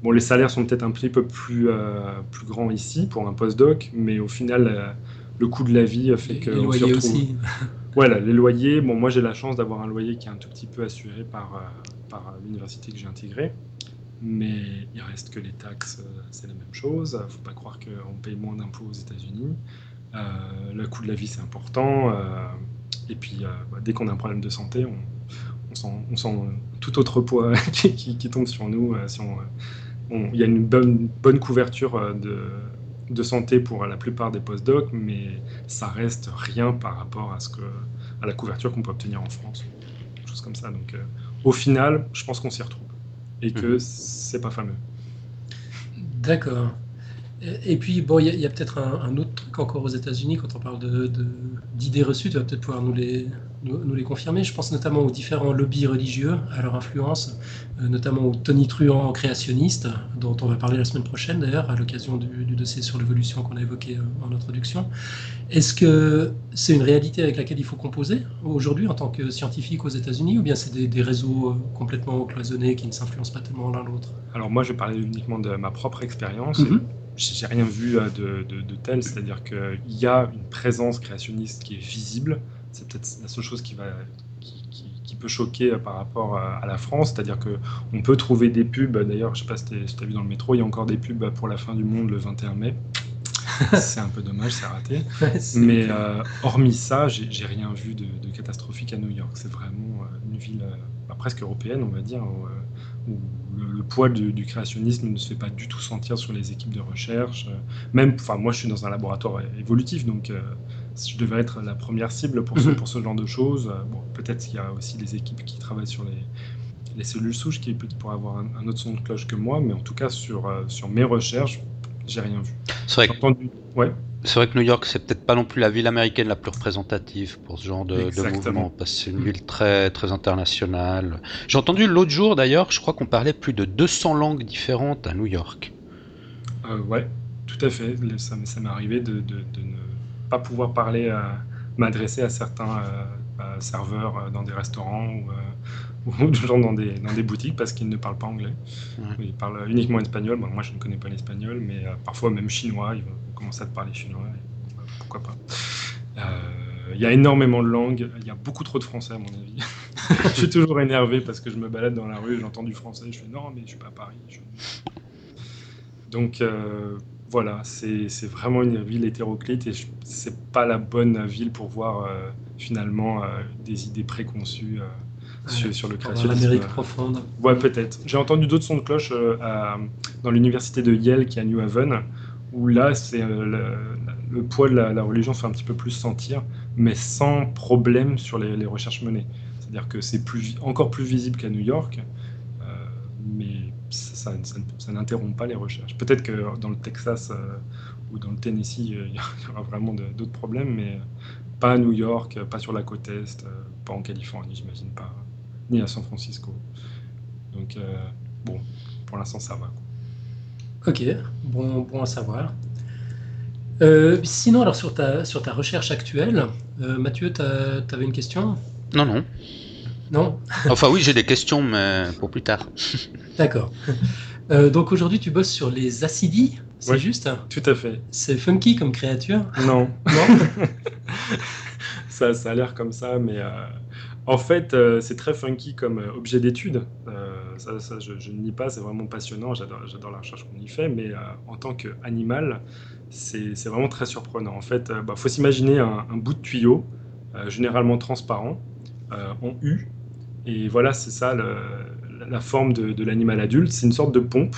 Speaker 2: Bon, les salaires sont peut-être un petit peu plus, plus grands ici pour un postdoc, mais au final, le coût de la vie fait
Speaker 3: loyers aussi.
Speaker 2: voilà, les loyers. Bon, moi j'ai la chance d'avoir un loyer qui est un tout petit peu assuré par, euh, par l'université que j'ai intégrée. Mais il reste que les taxes, euh, c'est la même chose. Il ne faut pas croire qu'on paye moins d'impôts aux États-Unis. Euh, le coût de la vie, c'est important. et puis, bah, dès qu'on a un problème de santé, on, sent, tout autre poids qui, tombe sur nous. il y a une bonne couverture de, de santé pour la plupart des postdocs, mais ça reste rien par rapport à, ce que, à la couverture qu'on peut obtenir en France, comme ça. Donc, euh, au final, je pense qu'on s'y retrouve et que mhm. c'est pas fameux.
Speaker 3: D'accord. Et puis, bon, il y a, peut-être un, autre truc encore aux États-Unis quand on parle d'idées de, reçues, tu vas peut-être pouvoir nous les, nous, les confirmer. Je pense notamment aux différents lobbies religieux, à leur influence, euh, notamment au Tony Truant créationniste, dont on va parler la semaine prochaine d'ailleurs, à l'occasion du, dossier sur l'évolution qu'on a évoqué euh, en introduction. Est-ce que c'est une réalité avec laquelle il faut composer aujourd'hui en tant que scientifique aux États-Unis, ou bien c'est des, réseaux euh, complètement cloisonnés qui ne s'influencent pas tellement l'un l'autre?
Speaker 2: Alors moi, je parlais uniquement de ma propre expérience. Mm-hmm j'ai rien vu euh, de, tel, c'est-à-dire qu'il y a une présence créationniste qui est visible. C'est peut-être la seule chose qui va qui, peut choquer euh, par rapport à, la France, c'est-à-dire que on peut trouver des pubs. D'ailleurs, je sais pas si tu as vu dans le métro, il y a encore des pubs pour la fin du monde le 21 mai. c'est un peu dommage, c'est raté. Mais euh, hormis ça, j'ai rien vu de, catastrophique à New York. C'est vraiment une ville bah, presque européenne, on va dire, où le, poids du, créationnisme ne se fait pas du tout sentir sur les équipes de recherche. Euh, même, enfin, moi, je suis dans un laboratoire évolutif, donc euh, je devais être la première cible pour ce, mhm. pour ce genre de choses. Euh, bon, peut-être qu'il y a aussi les équipes qui travaillent sur les, les cellules souches qui pourraient avoir un, autre son de cloche que moi, mais en tout cas, sur, sur mes recherches, j'ai rien vu.
Speaker 1: C'est vrai. Entendu... Ouais. C'est vrai que New York, c'est peut-être pas non plus la ville américaine la plus représentative pour ce genre de, mouvement, parce que c'est une ville très, très internationale. J'ai entendu l'autre jour d'ailleurs, je crois qu'on parlait plus de 200 langues différentes à New York.
Speaker 2: Euh, ouais, tout à fait. Ça, m'est arrivé de, de, ne pas pouvoir parler, à, m'adresser à certains euh, serveurs euh, dans des restaurants ou, ou gens dans des, dans des boutiques parce qu'ils ne parlent pas anglais. Ils parlent uniquement espagnol. moi, je ne connais pas l'espagnol, mais parfois même chinois. Ils vont commencer à te parler chinois. Bah, pourquoi pas il y a énormément de langues, il y a beaucoup trop de français à mon avis. je suis toujours énervé parce que je me balade dans la rue, j'entends du français, je fais non mais je suis pas à Paris. Donc euh, voilà, c'est vraiment une ville hétéroclite et c'est pas la bonne ville pour voir euh, finalement euh, des idées préconçues sur, le créationnisme.
Speaker 3: L'Amérique profonde.
Speaker 2: Ouais, peut-être. J'ai entendu d'autres sons de cloche dans l'université de Yale qui est à New Haven, où là, c'est le, poids de la, religion se fait un petit peu plus sentir, mais sans problème sur les, recherches menées. C'est-à-dire que c'est plus, encore plus visible qu'à New York, mais ça, n'interrompt pas les recherches. Peut-être que dans le Texas euh, ou dans le Tennessee, il y aura vraiment d'autres problèmes, mais pas à New York, pas sur la côte Est, euh, pas en Californie, j'imagine pas, ni à San Francisco. Donc, euh, bon, pour l'instant, ça va.
Speaker 3: Ok, bon, bon à savoir. sinon, alors sur ta, sur ta recherche actuelle, Mathieu, tu avais une question?
Speaker 1: Non, non.
Speaker 3: Non
Speaker 1: Enfin oui, j'ai des questions, mais pour plus tard.
Speaker 3: D'accord. Euh, donc aujourd'hui, tu bosses sur les acidies, c'est juste
Speaker 2: Tout à fait.
Speaker 3: C'est funky comme créature
Speaker 2: Non.
Speaker 3: Non
Speaker 2: ça, ça a l'air comme ça, mais euh, en fait, euh, c'est très funky comme objet d'étude. ça, ça je, ne nie pas, c'est vraiment passionnant, j'adore la recherche qu'on y fait, mais en tant qu'animal, c'est vraiment très surprenant. En fait, il bah, faut s'imaginer un, un, bout de tuyau, généralement transparent, en U, et voilà, c'est ça la forme de, l'animal adulte. C'est une sorte de pompe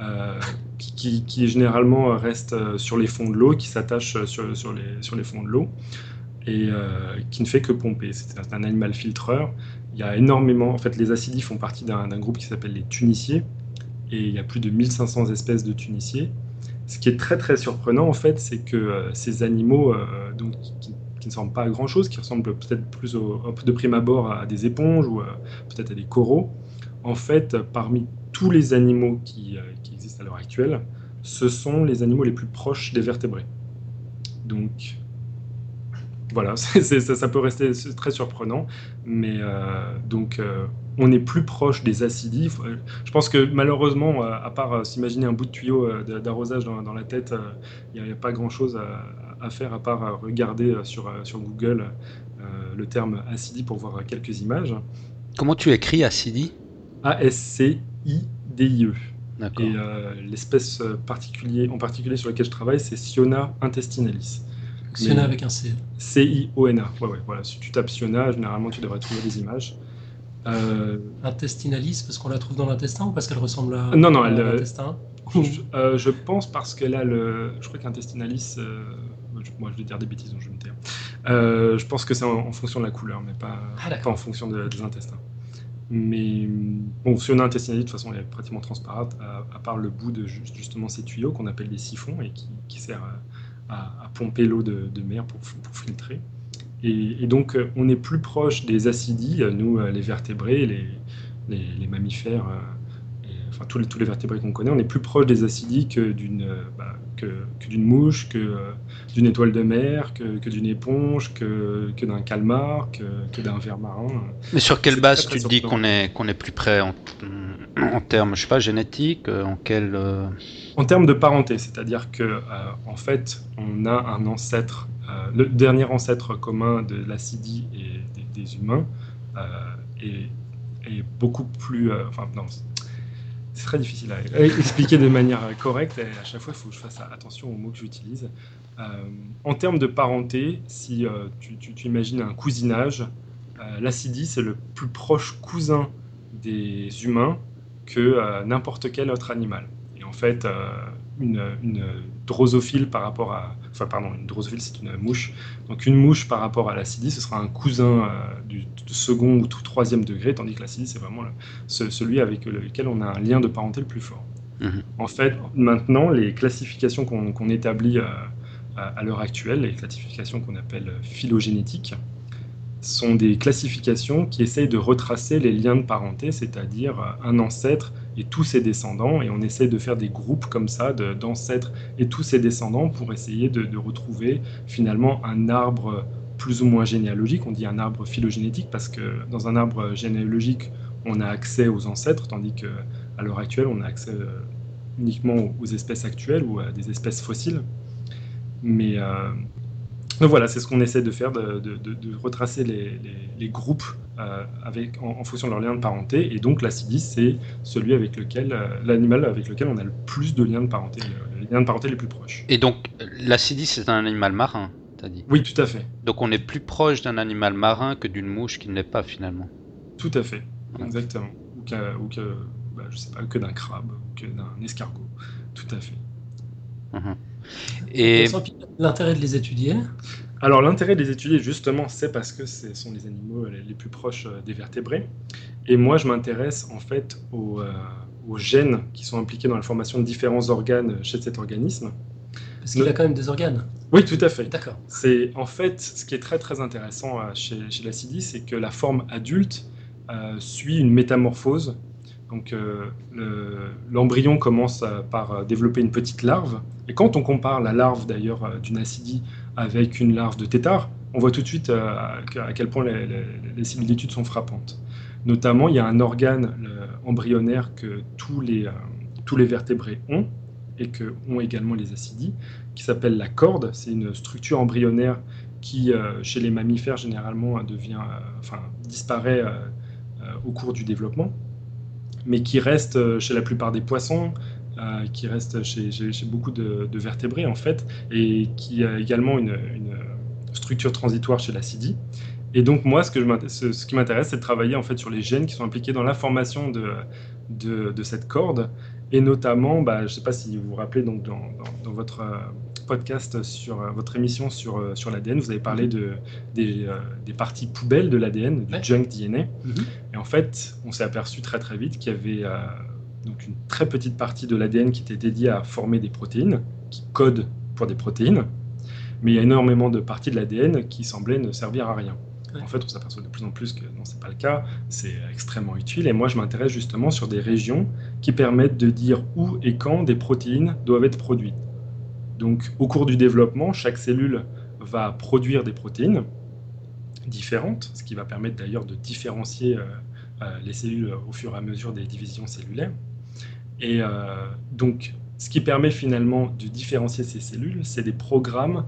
Speaker 2: euh, qui, généralement reste euh, sur les fonds de l'eau, qui s'attache sur, sur, les, fonds de l'eau et euh, qui ne fait que pomper. C'est un animal filtreur. Il y a énormément, en fait, les acidies font partie d'un groupe qui s'appelle les tuniciers et il y a plus de 1500 espèces de tuniciers. Ce qui est très très surprenant en fait, c'est que ces animaux qui, ne ressemblent pas à grand chose, qui ressemblent peut-être plus de prime abord à des éponges ou peut-être à des coraux. En fait, parmi tous les animaux qui, qui existent à l'heure actuelle, ce sont les animaux les plus proches des vertébrés. Donc, voilà, ça, peut rester très surprenant, mais euh, donc euh, on est plus proche des acidies. Je pense que malheureusement, euh, à part s'imaginer un bout de tuyau d'arrosage dans, la tête, il n'y a, pas grand-chose à, faire à part regarder sur, sur Google le terme acidie pour voir quelques images.
Speaker 1: Comment tu écris acidie
Speaker 2: A-S-C-I-D-I-E. Et l'espèce particulier, en particulier sur laquelle je travaille, c'est Siona intestinalis.
Speaker 3: Siona avec un C.
Speaker 2: C-I-O-N-A. Ouais, ouais, voilà. Si tu tapes Siona, généralement tu devrais trouver des images.
Speaker 3: Euh... Intestinalis, parce qu'on la trouve dans l'intestin ou parce qu'elle ressemble à,
Speaker 2: non, non, elle, euh, l'intestin je, euh, je, pense parce qu'elle a le. Je crois qu'intestinalis. Euh... Moi, je vais dire des bêtises, donc je vais me taire. Je pense que c'est en, fonction de la couleur, mais pas, ah, pas en fonction des intestins. Mais bon, Siona intestinalis, de toute façon, elle est pratiquement transparente, à, part le bout de justement ces tuyaux qu'on appelle des siphons et qui, qui sert à à, pomper l'eau de, mer pour, filtrer. Et, donc, euh, on est plus proche des acidies, euh, nous, euh, les vertébrés, les, les, mammifères, enfin tous les, tous les vertébrés qu'on connaît, on est plus proche des acidies que d'une bah, que, mouche, que d'une étoile de mer, que, que d'une éponge, que, que d'un calmar, que, d'un ver marin.
Speaker 1: Mais sur quelle base tu te dis qu'on est, qu'on est plus près en, en termes, je sais pas, génétiques En quel
Speaker 2: en termes de parenté, c'est-à-dire que euh, en fait, on a un ancêtre, euh, le dernier ancêtre commun de l'acidie et des, humains euh, est, beaucoup plus. enfin, non, c'est très difficile à expliquer de manière correcte et à chaque fois, il faut que je fasse attention aux mots que j'utilise. en termes de parenté, si tu, tu, imagines un cousinage, l'acidie, c'est le plus proche cousin des humains que n'importe quel autre animal en fait euh, une, drosophile par rapport à. Enfin, pardon, une drosophile, c'est une mouche. Donc, une mouche par rapport à l'acidie, ce sera un cousin euh, du, second ou tout troisième degré, tandis que l'acidie, c'est vraiment celui avec lequel on a un lien de parenté le plus fort. Mhm. En fait, maintenant, les classifications qu'on établit euh, à l'heure actuelle, les classifications qu'on appelle phylogénétiques, sont des classifications qui essayent de retracer les liens de parenté, c'est-à-dire un ancêtre et tous ses descendants, et on essaie de faire des groupes comme ça d'ancêtres et tous ses descendants pour essayer de, retrouver finalement un arbre plus ou moins généalogique. On dit un arbre phylogénétique parce que dans un arbre généalogique, on a accès aux ancêtres, tandis qu'à l'heure actuelle, on a accès euh, uniquement aux espèces actuelles ou à des espèces fossiles. Mais euh, donc voilà, c'est ce qu'on essaie de faire, de, retracer les, groupes euh, avec, en, fonction de leur lien de parenté. Et donc l'acidis, c'est celui avec lequel, euh, l'animal avec lequel on a le plus de liens de parenté, les liens de parenté les plus proches.
Speaker 1: Et donc l'acidis, c'est un animal marin, t'as dit?
Speaker 2: Oui, tout à fait.
Speaker 1: Donc on est plus proche d'un animal marin que d'une mouche qui ne l'est pas finalement.
Speaker 2: Tout à fait, exactement. Ou que, bah, je sais pas, que d'un crabe, ou que d'un escargot. Tout à fait.
Speaker 3: Mhm. Et l'intérêt de les étudier
Speaker 2: Alors l'intérêt de les étudier justement, c'est parce que ce sont les animaux les plus proches euh, des vertébrés. Et moi, je m'intéresse en fait aux, euh, aux, gènes qui sont impliqués dans la formation de différents organes chez cet organisme.
Speaker 3: Parce qu'il a quand même des organes.
Speaker 2: Oui, tout à fait.
Speaker 3: D'accord.
Speaker 2: C'est en fait ce qui est très très intéressant euh, chez, chez l'acidie, c'est que la forme adulte suit une métamorphose donc euh, l'embryon commence par développer une petite larve. Et quand on compare la larve d'ailleurs d'une acidie avec une larve de tétard, on voit tout de suite euh, à quel point les, similitudes sont frappantes. Notamment, il y a un organe embryonnaire que tous les, euh, tous les vertébrés ont et que ont également les acidies, qui s'appelle la corde. C'est une structure embryonnaire qui, chez les mammifères, généralement, disparaît au cours du développement mais qui reste euh, chez la plupart des poissons, euh, qui reste chez, beaucoup de, vertébrés en fait, et qui a également une, structure transitoire chez l'acidie. Et donc moi, ce, qui m'intéresse, c'est de travailler en fait sur les gènes qui sont impliqués dans la formation de, cette corde, et notamment, bah, je ne sais pas si vous vous rappelez, donc dans, dans votre euh, podcast sur euh, votre émission sur, euh, sur l'ADN, vous avez parlé mhm. de, des, euh, des parties poubelles de l'ADN, du junk DNA. Mhm. Et en fait, on s'est aperçu très très vite qu'il y avait donc une très petite partie de l'ADN qui était dédiée à former des protéines, qui codent pour des protéines. Mais il y a énormément de parties de l'ADN qui semblaient ne servir à rien. En fait, on s'aperçoit de plus en plus que non, c'est pas le cas. C'est extrêmement utile. Et moi, je m'intéresse justement sur des régions qui permettent de dire où et quand des protéines doivent être produites. Donc, au cours du développement, chaque cellule va produire des protéines différentes, ce qui va permettre d'ailleurs de différencier euh, euh, les cellules au fur et à mesure des divisions cellulaires. Et euh, donc, ce qui permet finalement de différencier ces cellules, c'est des programmes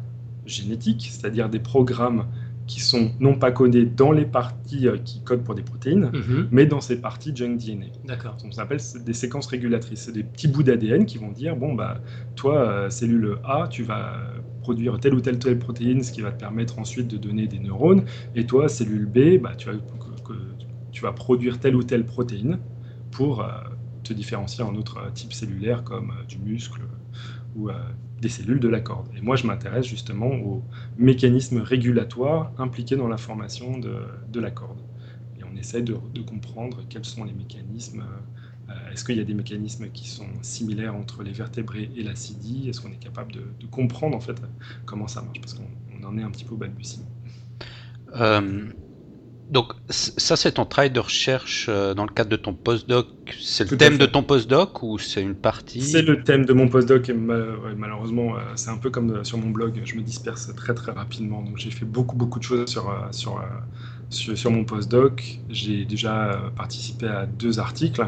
Speaker 2: génétiques, c'est-à-dire des programmes qui sont non pas codés dans les parties euh, qui codent pour des protéines,
Speaker 3: Mhm.
Speaker 2: mais dans ces parties junk DNA.
Speaker 3: D'accord.
Speaker 2: On s'appelle des séquences régulatrices. C'est des petits bouts d'ADN qui vont dire bon, bah, toi, euh, cellule A, tu vas produire telle ou telle, telle protéine, ce qui va te permettre ensuite de donner des neurones. Et toi, cellule B, bah, tu, vas, tu produire telle ou telle protéine pour euh, te différencier en autre euh, type cellulaire comme euh, du muscle ou euh, des cellules de la corde. Et moi, je m'intéresse justement aux mécanismes régulatoires impliqués dans la formation de, de la corde. Et on essaie de, comprendre quels sont les mécanismes. euh, Est-ce qu'il y a des mécanismes qui sont similaires entre les vertébrés et la CIDI Est-ce qu'on est capable de, comprendre en fait comment ça marche? Parce qu'on on en est un petit peu au balbutiement.
Speaker 1: Euh, donc, ça, c'est ton travail de recherche euh, dans le cadre de ton postdoc. C'est le thème de ton postdoc ou c'est une partie?
Speaker 2: C'est le thème de mon postdoc et ouais, malheureusement, euh, c'est un peu comme euh, sur mon blog, je me disperse très très rapidement. Donc j'ai fait beaucoup beaucoup de choses sur, sur, sur, sur mon postdoc. J'ai déjà participé à deux articles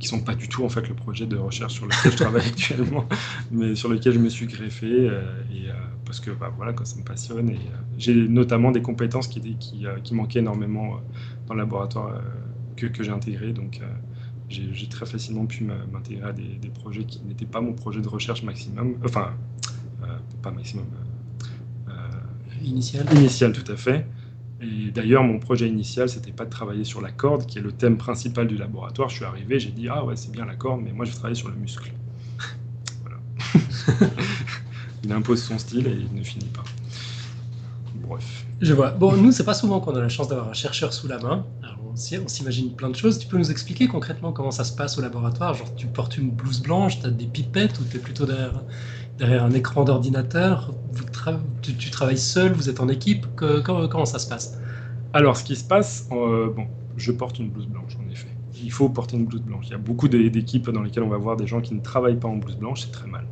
Speaker 2: qui sont pas du tout en fait le projet de recherche sur lequel je travaille actuellement, mais sur lequel je me suis greffé euh, et euh, parce que bah, voilà, ça me passionne et euh, j'ai notamment des compétences qui, étaient- qui, qui manquaient énormément dans le laboratoire que, que j'ai intégré. Donc j'ai très facilement pu m'intégrer à des, des projets qui n'étaient pas mon projet de recherche maximum, enfin, pas maximum,
Speaker 3: Initial.
Speaker 2: initial tout à fait. Et d'ailleurs, mon projet initial, c'était pas de travailler sur la corde, qui est le thème principal du laboratoire. Je suis arrivé, j'ai dit, ah ouais, c'est bien la corde, mais moi, je vais travailler sur le muscle. voilà. il impose son style et il ne finit pas. Bref.
Speaker 3: Je vois. Bon, nous, c'est pas souvent qu'on a la chance d'avoir un chercheur sous la main. Alors, on s'imagine plein de choses. Tu peux nous expliquer concrètement comment ça se passe au laboratoire? Genre, tu portes une blouse blanche, tu as des pipettes ou tu es plutôt derrière, derrière un écran d'ordinateur? Tu, travailles seul Vous êtes en équipe comment, ça se passe?
Speaker 2: Alors, ce qui se passe, euh, bon, je porte une blouse blanche, en effet. Il faut porter une blouse blanche. Il y a beaucoup d'é- d'équipes dans lesquelles on va voir des gens qui ne travaillent pas en blouse blanche, c'est très mal.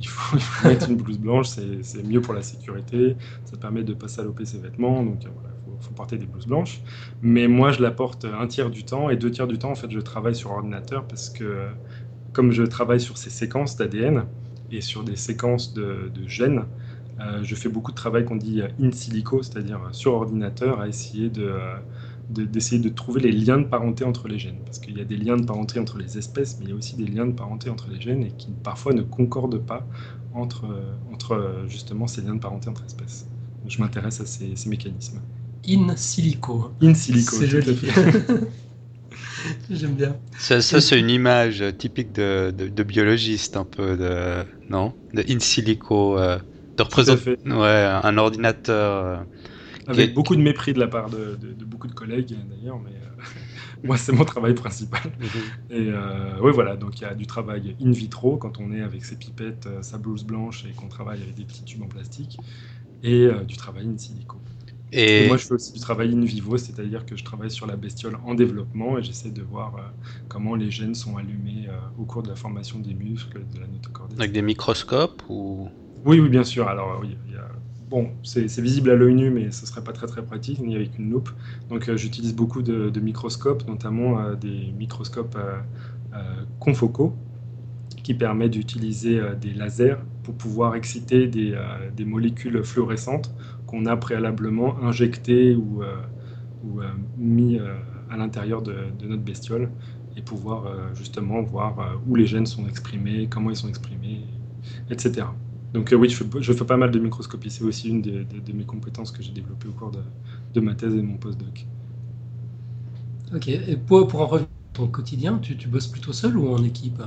Speaker 2: Il faut, il mettre une blouse blanche, c'est mieux pour la sécurité, ça permet de ne pas saloper ses vêtements, donc euh, il faut, porter des blouses blanches. Mais moi, je la porte un tiers du temps, et deux tiers du temps, en fait, je travaille sur ordinateur, parce que comme je travaille sur ces séquences d'ADN et sur des séquences de, gènes, je fais beaucoup de travail qu'on dit euh, in silico, c'est-à-dire euh, sur ordinateur, à essayer de, euh, de- d'essayer de, trouver les liens de parenté entre les gènes. Parce qu'il y a des liens de parenté entre les espèces, mais il y a aussi des liens de parenté entre les gènes et qui parfois ne concordent pas entre, euh, entre euh, justement ces liens de parenté entre espèces. Donc, je m'intéresse à ces, ces mécanismes.
Speaker 3: In silico.
Speaker 2: In silico.
Speaker 3: C'est joli. J'aime bien.
Speaker 1: Ça, ça, c'est une image typique de, de, de biologiste, un peu, de, non? De in silico, euh, de représenter ouais, un ordinateur. euh,
Speaker 2: Avec
Speaker 1: Qui-
Speaker 2: beaucoup de mépris de la part de, de- de beaucoup de collègues d'ailleurs, mais euh, moi c'est mon travail principal. Et euh, oui, voilà, donc il y a du travail in vitro quand on est avec ses pipettes, sa blouse blanche et qu'on travaille avec des petits tubes en plastique, et euh, du travail in silico. Et
Speaker 1: Et,
Speaker 2: moi je fais aussi du travail in vivo, c'est-à-dire que je travaille sur la bestiole en développement et j'essaie de voir euh, comment les gènes sont allumés au cours de la formation des muscles, de la notochordie.
Speaker 1: avec des microscopes ou
Speaker 2: Oui, oui, bien sûr. Alors, bon, c'est visible à l'œil nu, mais ce serait pas très très pratique, ni avec une loupe. Donc, euh, j'utilise beaucoup de, microscopes, notamment euh, des microscopes euh, confocaux, qui permettent d'utiliser des lasers pour pouvoir exciter des, molécules fluorescentes qu'on a préalablement injectées ou, ou mis à l'intérieur de, de notre bestiole et pouvoir justement voir où les gènes sont exprimés, comment ils sont exprimés, etc. Donc euh, oui, je fais, je fais pas mal de microscopie. C'est aussi une de, de mes compétences que j'ai développées au cours de, de ma thèse et de mon postdoc.
Speaker 3: Ok. Et pour, pour en revenir ton quotidien, tu, tu bosses plutôt seul ou en équipe?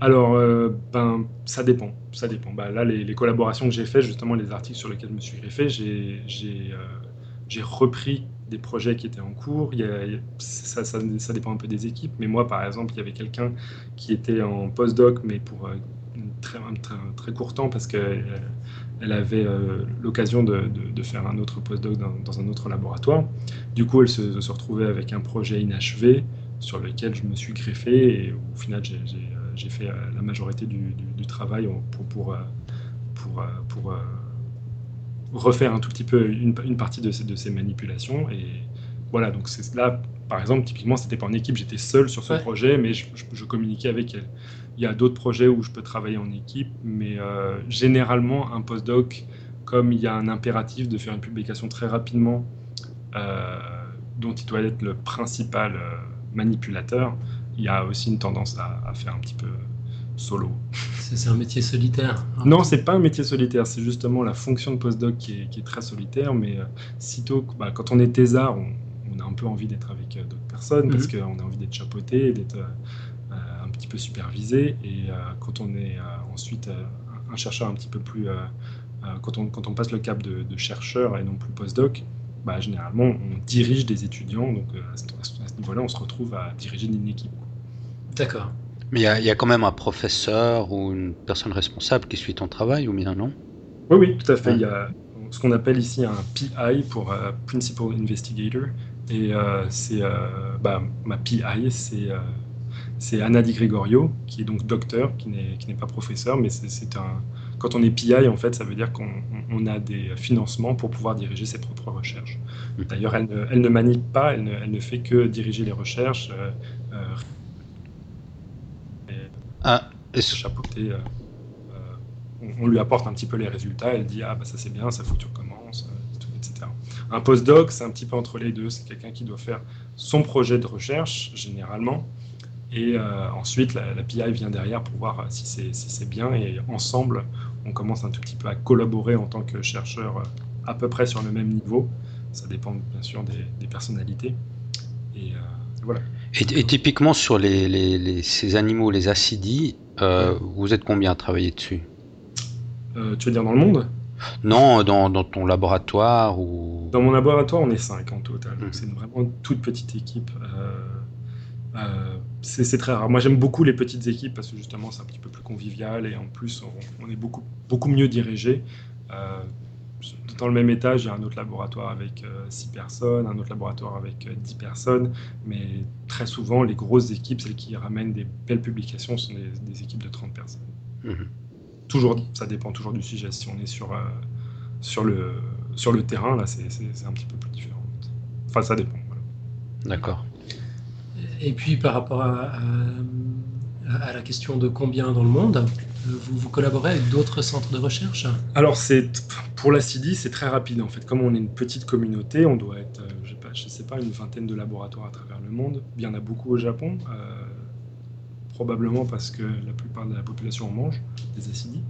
Speaker 2: Alors, euh, ben, ça dépend. Ça dépend. Bah, là, les, les collaborations que j'ai faites, justement, les articles sur lesquels je me suis greffé, j'ai euh, repris des projets qui étaient en cours. Il y a- ça, ça, ça dépend un peu des équipes. Mais moi, par exemple, il y avait quelqu'un qui était en postdoc, mais pour très, très, court temps, parce qu'elle elle avait l'occasion de, faire un autre postdoc dans, dans, un autre laboratoire. Du coup, elle se, se, retrouvait avec un projet inachevé sur lequel je me suis greffé et au final, j'ai fait la majorité du, travail pour, pour, pour, pour refaire un tout petit peu une, partie de ces, de ces manipulations. Et voilà, donc c'est là, par exemple, typiquement, c'était pas en équipe, j'étais seul sur ce projet, mais je, communiquais avec elle. Il y a d'autres projets où je peux travailler en équipe, mais euh, généralement, un postdoc, comme il y a un impératif de faire une publication très rapidement, euh, dont il doit être le principal euh, manipulateur, il y a aussi une tendance à, à faire un petit peu solo.
Speaker 3: C'est un métier solitaire.
Speaker 2: Hein. Non, c'est pas un métier solitaire, c'est justement la fonction de postdoc qui est, qui est très solitaire, mais sitôt, bah, quand on est thésard, on, a un peu envie d'être avec d'autres personnes, parce mhm. qu'on a envie d'être chapeauté, d'être petit peu supervisé, et quand on est ensuite un chercheur un petit peu plus... quand, on, quand on passe le cap de, chercheur et non plus postdoc, bah, généralement, on dirige des étudiants, donc à ce, ce niveau-là, on se retrouve à diriger une équipe.
Speaker 3: D'accord.
Speaker 1: Mais il y, a quand même un professeur ou une personne responsable qui suit ton travail, ou bien non?
Speaker 2: Oui, oui, tout à fait. Il y a ce qu'on appelle ici un PI pour euh, Principal Investigator. Et euh, c'est euh, bah, ma PI, c'est c'est Anna Di Gregorio, qui est donc docteur, qui n'est pas professeur, mais c'est un. Quand on est PI, en fait, ça veut dire qu'on a des financements pour pouvoir diriger ses propres recherches. D'ailleurs, elle ne, elle ne manie pas, elle ne, elle ne, fait que diriger les recherches, ah, et ce chapeauté, euh, euh, on, lui apporte un petit peu les résultats, elle dit ah bah ça c'est bien, ça faut que tu recommences, euh, etc. Un postdoc, c'est un petit peu entre les deux, c'est quelqu'un qui doit faire son projet de recherche généralement, et ensuite la, PI vient derrière pour voir si c'est bien, et ensemble on commence un tout petit peu à collaborer en tant que chercheur à peu près sur le même niveau. Ça dépend bien sûr des, personnalités. Et voilà.
Speaker 1: Et, typiquement sur les, ces animaux, les acidies, euh, vous êtes combien à travailler dessus?
Speaker 2: Euh, Tu veux dire dans le monde?
Speaker 1: Non, dans, ton laboratoire ou...
Speaker 2: Dans mon laboratoire, on est 5 en total. Hmm. c'est vraiment une toute petite équipe. Euh, c'est très rare. Moi, j'aime beaucoup les petites équipes parce que justement, c'est un petit peu plus convivial et en plus, on, on est beaucoup, beaucoup mieux dirigé dans le même étage, il y a un autre laboratoire avec 6 euh, personnes, un autre laboratoire avec 10 euh, personnes, mais très souvent, les grosses équipes, celles qui ramènent des belles publications, sont des, équipes de 30 personnes. Mhm. Toujours, ça dépend toujours du sujet. Si on est sur, euh, sur, le, sur le terrain, là, c'est un petit peu plus différent. Enfin, ça dépend.
Speaker 1: D'accord.
Speaker 3: Et puis, par rapport à, la question de combien dans le monde, vous, collaborez avec d'autres centres de recherche
Speaker 2: Alors, c'est pour la CIDI, c'est très rapide en fait. Comme on est une petite communauté, on doit être, euh, je ne sais, pas, une vingtaine de laboratoires à travers le monde. Il y en a beaucoup au Japon, euh, probablement parce que la plupart de la population en mange des acidies.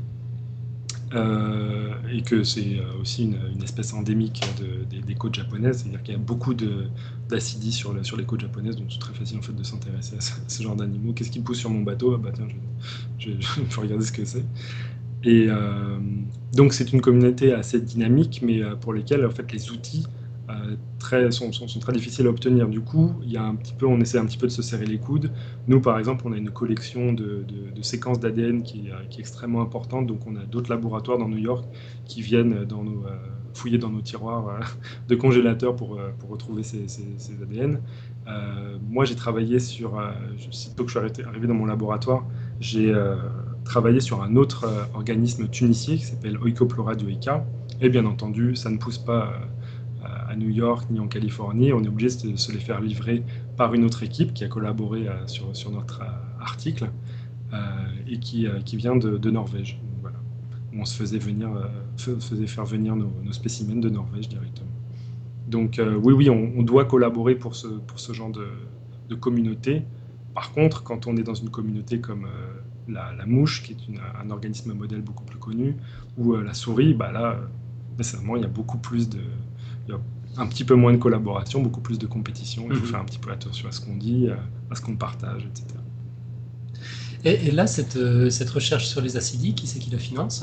Speaker 2: Euh, et que c'est aussi une, espèce endémique des, côtes japonaises, c'est-à-dire qu'il y a beaucoup d'acidies sur, les côtes japonaises, donc c'est très facile en fait de s'intéresser à, ce, genre d'animaux. Qu'est-ce qui pousse sur mon bateau? Ah bah tiens, je, vais regarder ce que c'est. Et euh, donc c'est une communauté assez dynamique, mais euh, pour lesquelles en fait les outils euh, très, sont, sont, très difficiles à obtenir. Du coup, il y a un petit peu, on essaie un petit peu de se serrer les coudes. Nous, par exemple, on a une collection de, de, séquences d'ADN qui, qui, est extrêmement importante. Donc, on a d'autres laboratoires dans New York qui viennent dans nos, fouiller dans nos tiroirs de congélateurs pour, pour retrouver ces, ADN. moi, j'ai travaillé sur, sitôt que je suis arrivé dans mon laboratoire, j'ai travaillé sur un autre euh, organisme tunisier qui s'appelle Oikoplora dueca. Et bien entendu, ça ne pousse pas euh, à New York ni en Californie. On est obligé de se les faire livrer par une autre équipe qui a collaboré euh, sur, sur notre article et qui, qui vient de, Norvège. Voilà. On se faisait, venir, faisait faire venir nos, spécimens de Norvège directement. Donc oui, oui, on, doit collaborer pour ce, pour ce genre de, de communauté. Par contre, quand on est dans une communauté comme la, mouche, qui est un organisme modèle beaucoup plus connu, ou euh, la souris, bah là, nécessairement, il y a beaucoup plus de. Un petit peu moins de collaboration, beaucoup plus de compétition. Il faut mhm. faire un petit peu attention à ce qu'on dit, à ce qu'on partage, etc.
Speaker 3: Et, là, cette, euh, cette, recherche sur les acidies, qui c'est qui la finance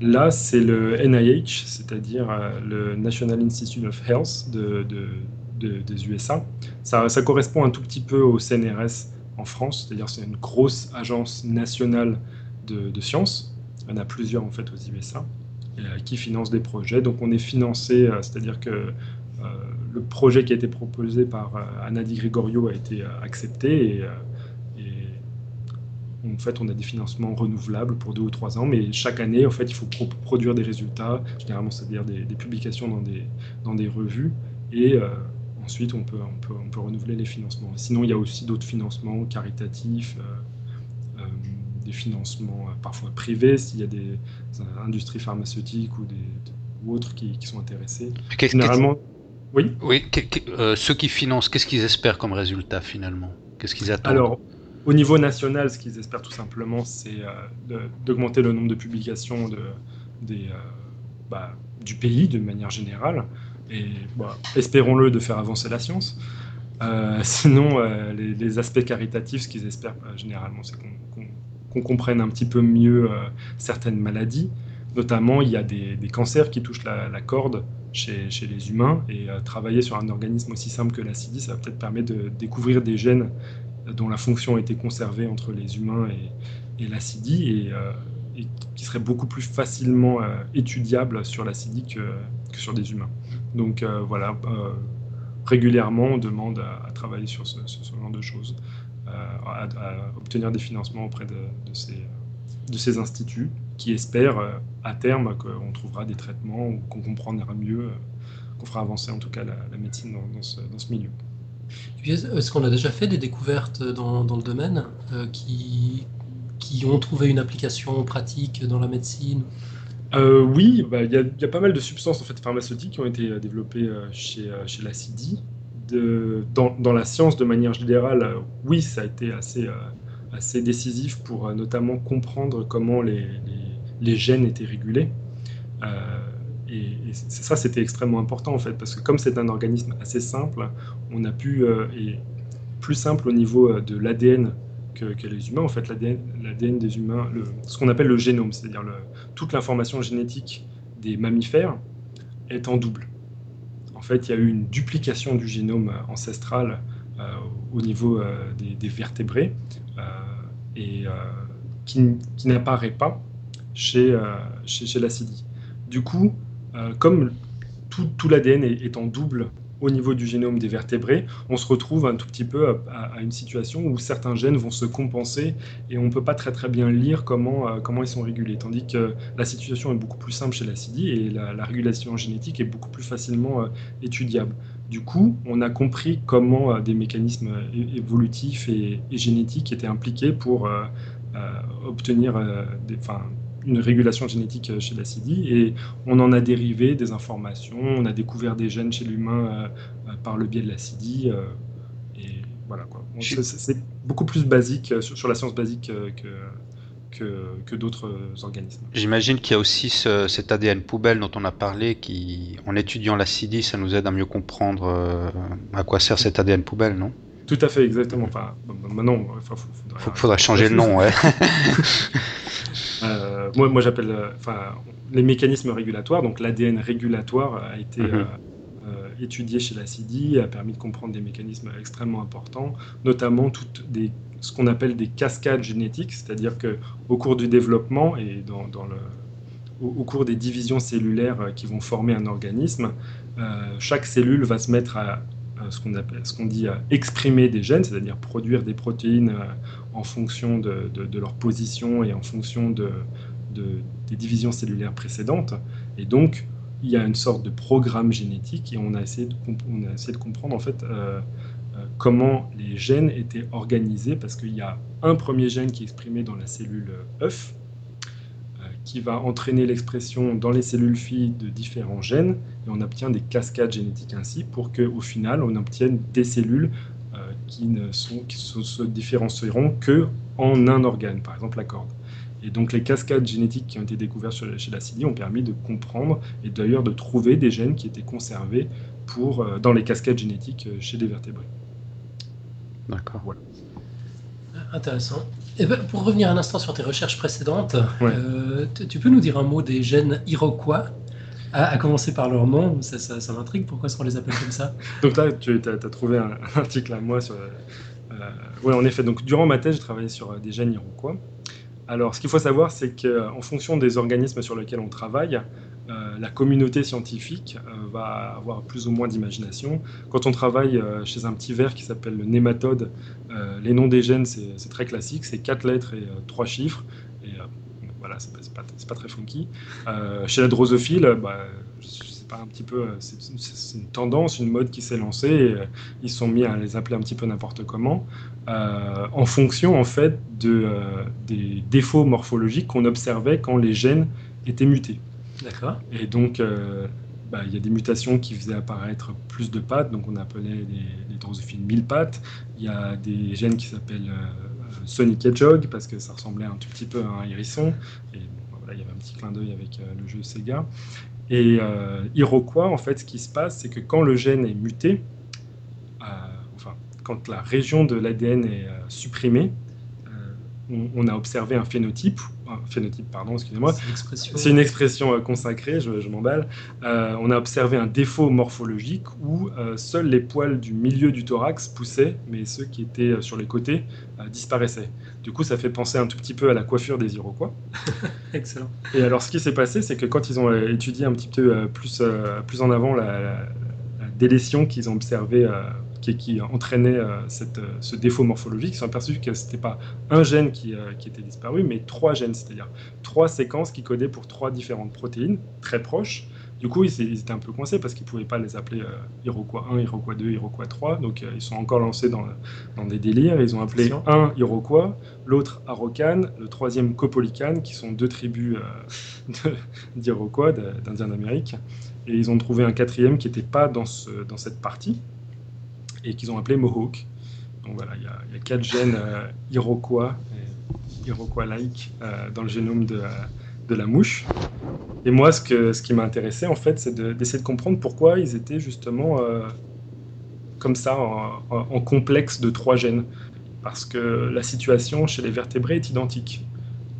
Speaker 2: Là, c'est le NIH, c'est-à-dire euh, le National Institute of Health de, des USA. Ça, ça, correspond un tout petit peu au CNRS en France, c'est-à-dire c'est une grosse agence nationale de, sciences. Il y en a plusieurs en fait aux USA. Qui finance des projets. Donc on est financé, c'est-à-dire que le projet qui a été proposé par Anna Di Gregorio a été accepté et, en fait, on a des financements renouvelables pour deux ou trois ans, mais chaque année, en fait, il faut produire des résultats, généralement, c'est-à-dire des, publications dans des, dans des revues, et ensuite, on peut, on, peut, on peut renouveler les financements. Sinon, il y a aussi d'autres financements caritatifs des financements euh, parfois privés, s'il y a des, industries pharmaceutiques ou, des, ou autres qui, sont intéressés.
Speaker 1: Généralement, oui. Oui, euh, ceux qui financent, qu'est-ce qu'ils espèrent comme résultat finalement? Qu'est-ce qu'ils attendent?
Speaker 2: Alors, au niveau national, ce qu'ils espèrent tout simplement, c'est euh, d'augmenter le nombre de publications de, des, bah, du pays de manière générale. Et bah, espérons-le de faire avancer la science. sinon, les, les, aspects caritatifs, ce qu'ils espèrent généralement, c'est qu'on qu'on comprenne un petit peu mieux euh, certaines maladies. Notamment, il y a des, cancers qui touchent la, corde chez, les humains et euh, travailler sur un organisme aussi simple que l'acidie, ça va peut-être permettre de découvrir des gènes dont la fonction a été conservée entre les humains et, et l'acidie euh, et, qui seraient beaucoup plus facilement étudiables sur l'acidie que, sur des humains. Donc voilà, régulièrement, on demande à, travailler sur ce, genre de choses. Euh, à, obtenir des financements auprès de, ces, de ces instituts qui espèrent euh, à terme qu'on trouvera des traitements ou qu'on comprendra mieux, euh, qu'on fera avancer en tout cas la, médecine dans, ce, dans, ce, milieu.
Speaker 3: Est-ce qu'on a déjà fait des découvertes dans, dans le domaine qui, qui ont trouvé une application pratique dans la médecine?
Speaker 2: Oui, bah, il y, a pas mal de substances en fait, pharmaceutiques qui ont été développées chez, chez la CIDI dans, la science de manière générale, euh, oui, ça a été assez, euh, assez décisif pour euh, notamment comprendre comment les, gènes étaient régulés. et, ça, c'était extrêmement important en fait, parce que comme c'est un organisme assez simple, on a pu, et plus simple au niveau de l'ADN que, les humains, en fait, l'ADN des humains, ce qu'on appelle le génome, c'est-à-dire toute l'information génétique des mammifères est en double fait, il y a eu une duplication du génome ancestral euh, au niveau euh, des, vertébrés euh, et qui, n'apparaît pas chez, chez, chez l'acidie. Du coup, comme tout, tout l'ADN est, en double au niveau du génome des vertébrés, on se retrouve un tout petit peu à, une situation où certains gènes vont se compenser et on ne peut pas très très bien lire comment, euh, comment ils sont régulés. Tandis que la situation est beaucoup plus simple chez l'acidie et la, régulation génétique est beaucoup plus facilement euh, étudiable. Du coup, on a compris comment euh, des mécanismes évolutifs et, génétiques étaient impliqués pour obtenir des, une régulation génétique euh, chez l'acidie et on en a dérivé des informations, on a découvert des gènes chez l'humain euh, euh, par le biais de l'acidie et voilà quoi. C'est beaucoup plus basique sur, la science basique que, que, d'autres organismes.
Speaker 1: J'imagine qu'il y a aussi cet ADN poubelle dont on a parlé, qui, en étudiant l'acidie, ça nous aide à mieux comprendre à quoi sert cet ADN poubelle, non?
Speaker 2: Tout à fait, exactement. Enfin, maintenant,
Speaker 1: il faudrait, changer le nom, ouais.
Speaker 2: Euh, moi, moi j'appelle, euh, enfin, les mécanismes régulatoires. Donc, l'ADN régulatoire a été mhm. euh, étudié chez la CIDI, a permis de comprendre des mécanismes extrêmement importants, notamment toutes des, ce qu'on appelle des cascades génétiques, c'est-à-dire que au cours du développement et dans, le, au, cours des divisions cellulaires qui vont former un organisme, chaque cellule va se mettre à ce qu'on appelle, ce qu'on dit exprimer des gènes, c'est-à-dire produire des protéines en fonction de, leur position et en fonction de, des divisions cellulaires précédentes. Et donc, il y a une sorte de programme génétique et on a essayé de, comprendre en fait euh, euh, comment les gènes étaient organisés parce qu'il y a un premier gène qui est exprimé dans la cellule œuf euh, qui va entraîner l'expression dans les cellules filles de différents gènes et on obtient des cascades génétiques ainsi pour qu'au final on obtienne des cellules qui ne sont, qui se, différencieront que en un organe, par exemple la corde. Et donc les cascades génétiques qui ont été découvertes chez la CIDI ont permis de comprendre et d'ailleurs de trouver des gènes qui étaient conservés pour, euh, dans les cascades génétiques euh, chez des vertébrés.
Speaker 1: D'accord.
Speaker 3: Voilà. Intéressant. Et eh ben, pour revenir un instant sur tes recherches précédentes, euh, tu peux nous dire un mot des gènes iroquois à, commencer par leur nom, ça, ça, m'intrigue, pourquoi est-ce qu'on les appelle comme ça?
Speaker 2: Donc là, tu as, trouvé un, article à moi sur... Euh, oui, en effet, donc durant ma thèse, j'ai travaillé sur euh, des gènes iroquois. Alors, ce qu'il faut savoir, c'est qu'en fonction des organismes sur lesquels on travaille, la communauté scientifique va avoir plus ou moins d'imagination. Quand on travaille chez un petit ver qui s'appelle le nématode, les noms des gènes, c'est très classique, c'est quatre lettres et trois chiffres. Et voilà, c'est pas, pas, très funky. chez la drosophile, bah, un petit peu, euh, c'est une tendance, une mode qui s'est lancée. Et, euh, ils sont mis à les appeler un petit peu n'importe comment, euh, en fonction en fait de, des défauts morphologiques qu'on observait quand les gènes étaient mutés.
Speaker 3: D'accord.
Speaker 2: Et donc, bah, il y a des mutations qui faisaient apparaître plus de pattes, donc on appelait les, les drosophiles mille pattes. Il y a des gènes qui s'appellent Sonic Hedgehog parce que ça ressemblait un tout petit peu à un hérisson. Et voilà, il y avait un petit clin d'œil avec le jeu Sega. Et euh, Iroquois, en fait, ce qui se passe, c'est que quand le gène est muté, euh, enfin, quand la région de l'ADN est euh, supprimée, on, a observé un phénotype, phénotype, pardon, excusez-moi. C'est une expression, consacrée, je, m'emballe. on a observé un défaut morphologique où seuls les poils du milieu du thorax poussaient, mais ceux qui étaient sur les côtés disparaissaient. Du coup, ça fait penser un tout petit peu à la coiffure des Iroquois.
Speaker 3: Excellent.
Speaker 2: Et alors, ce qui s'est passé, c'est que quand ils ont euh, étudié un petit peu euh, plus, euh, plus en avant la, délétion qu'ils ont observée, qui, qui, entraînait cette, ce défaut morphologique, ils sont aperçus que ce n'était pas un gène qui, qui, était disparu, mais trois gènes, c'est-à-dire trois séquences qui codaient pour trois différentes protéines très proches du coup, ils, étaient un peu coincés parce qu'ils ne pouvaient pas les appeler euh, Iroquois 1, Iroquois 2, Iroquois 3. Donc, euh, ils sont encore lancés dans, dans, des délires. Ils ont appelé un Iroquois, l'autre Arocan, le troisième Copolican, qui sont deux tribus euh, d'Iroquois, d'Indiens d'Amérique. Et ils ont trouvé un quatrième qui n'était pas dans, ce, dans cette partie et qu'ils ont appelé Mohawk. Donc voilà, il y, a quatre gènes Iroquois, Iroquois-like dans le génome de de la mouche. Et moi, ce, que, ce qui m'a intéressé, en fait, c'est d'essayer de, comprendre pourquoi ils étaient justement euh, comme ça, en, complexe de trois gènes. Parce que la situation chez les vertébrés est identique,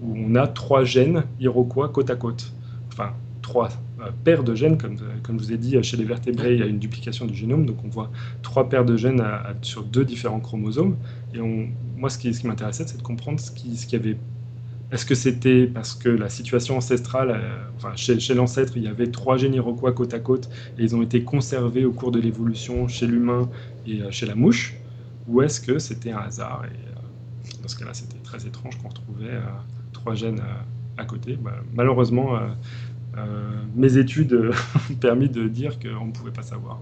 Speaker 2: où on a trois gènes iroquois côte à côte. Enfin, trois euh, paires de gènes, comme, comme je vous ai dit, chez les vertébrés, il y a une duplication du génome, donc on voit trois paires de gènes sur deux différents chromosomes. Et moi, ce qui, ce qui m'intéressait, c'est de comprendre ce qui, ce qui avait est-ce que c'était parce que la situation ancestrale, euh, enfin, chez, l'ancêtre, il y avait trois gènes iroquois côte à côte et ils ont été conservés au cours de l'évolution chez l'humain et euh, chez la mouche? Ou est-ce que c'était un hasard euh, dans ce cas-là, c'était très étrange qu'on retrouvait trois gènes à côté? Bah, malheureusement, mes études ont permis de dire qu'on ne pouvait pas savoir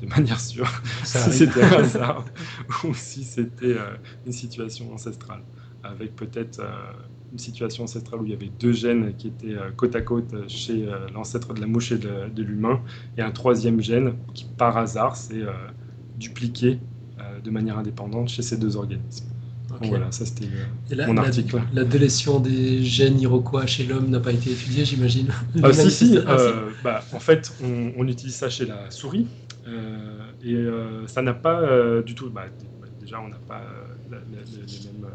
Speaker 2: de manière sûre si c'était un hasard ou si c'était une situation ancestrale, avec peut-être une situation ancestrale où il y avait deux gènes qui étaient euh, côte à côte chez euh, l'ancêtre de la mouche et de, l'humain, et un troisième gène qui, par hasard, s'est euh, dupliqué de manière indépendante chez ces deux organismes. Voilà, ça c'était mon article.
Speaker 3: La, délétion des gènes iroquois chez l'homme n'a pas été étudiée, j'imagine
Speaker 2: ah, Si, si. bah, en fait, on, utilise ça chez la souris, et ça n'a pas du tout. Bah, déjà, on n'a pas les mêmes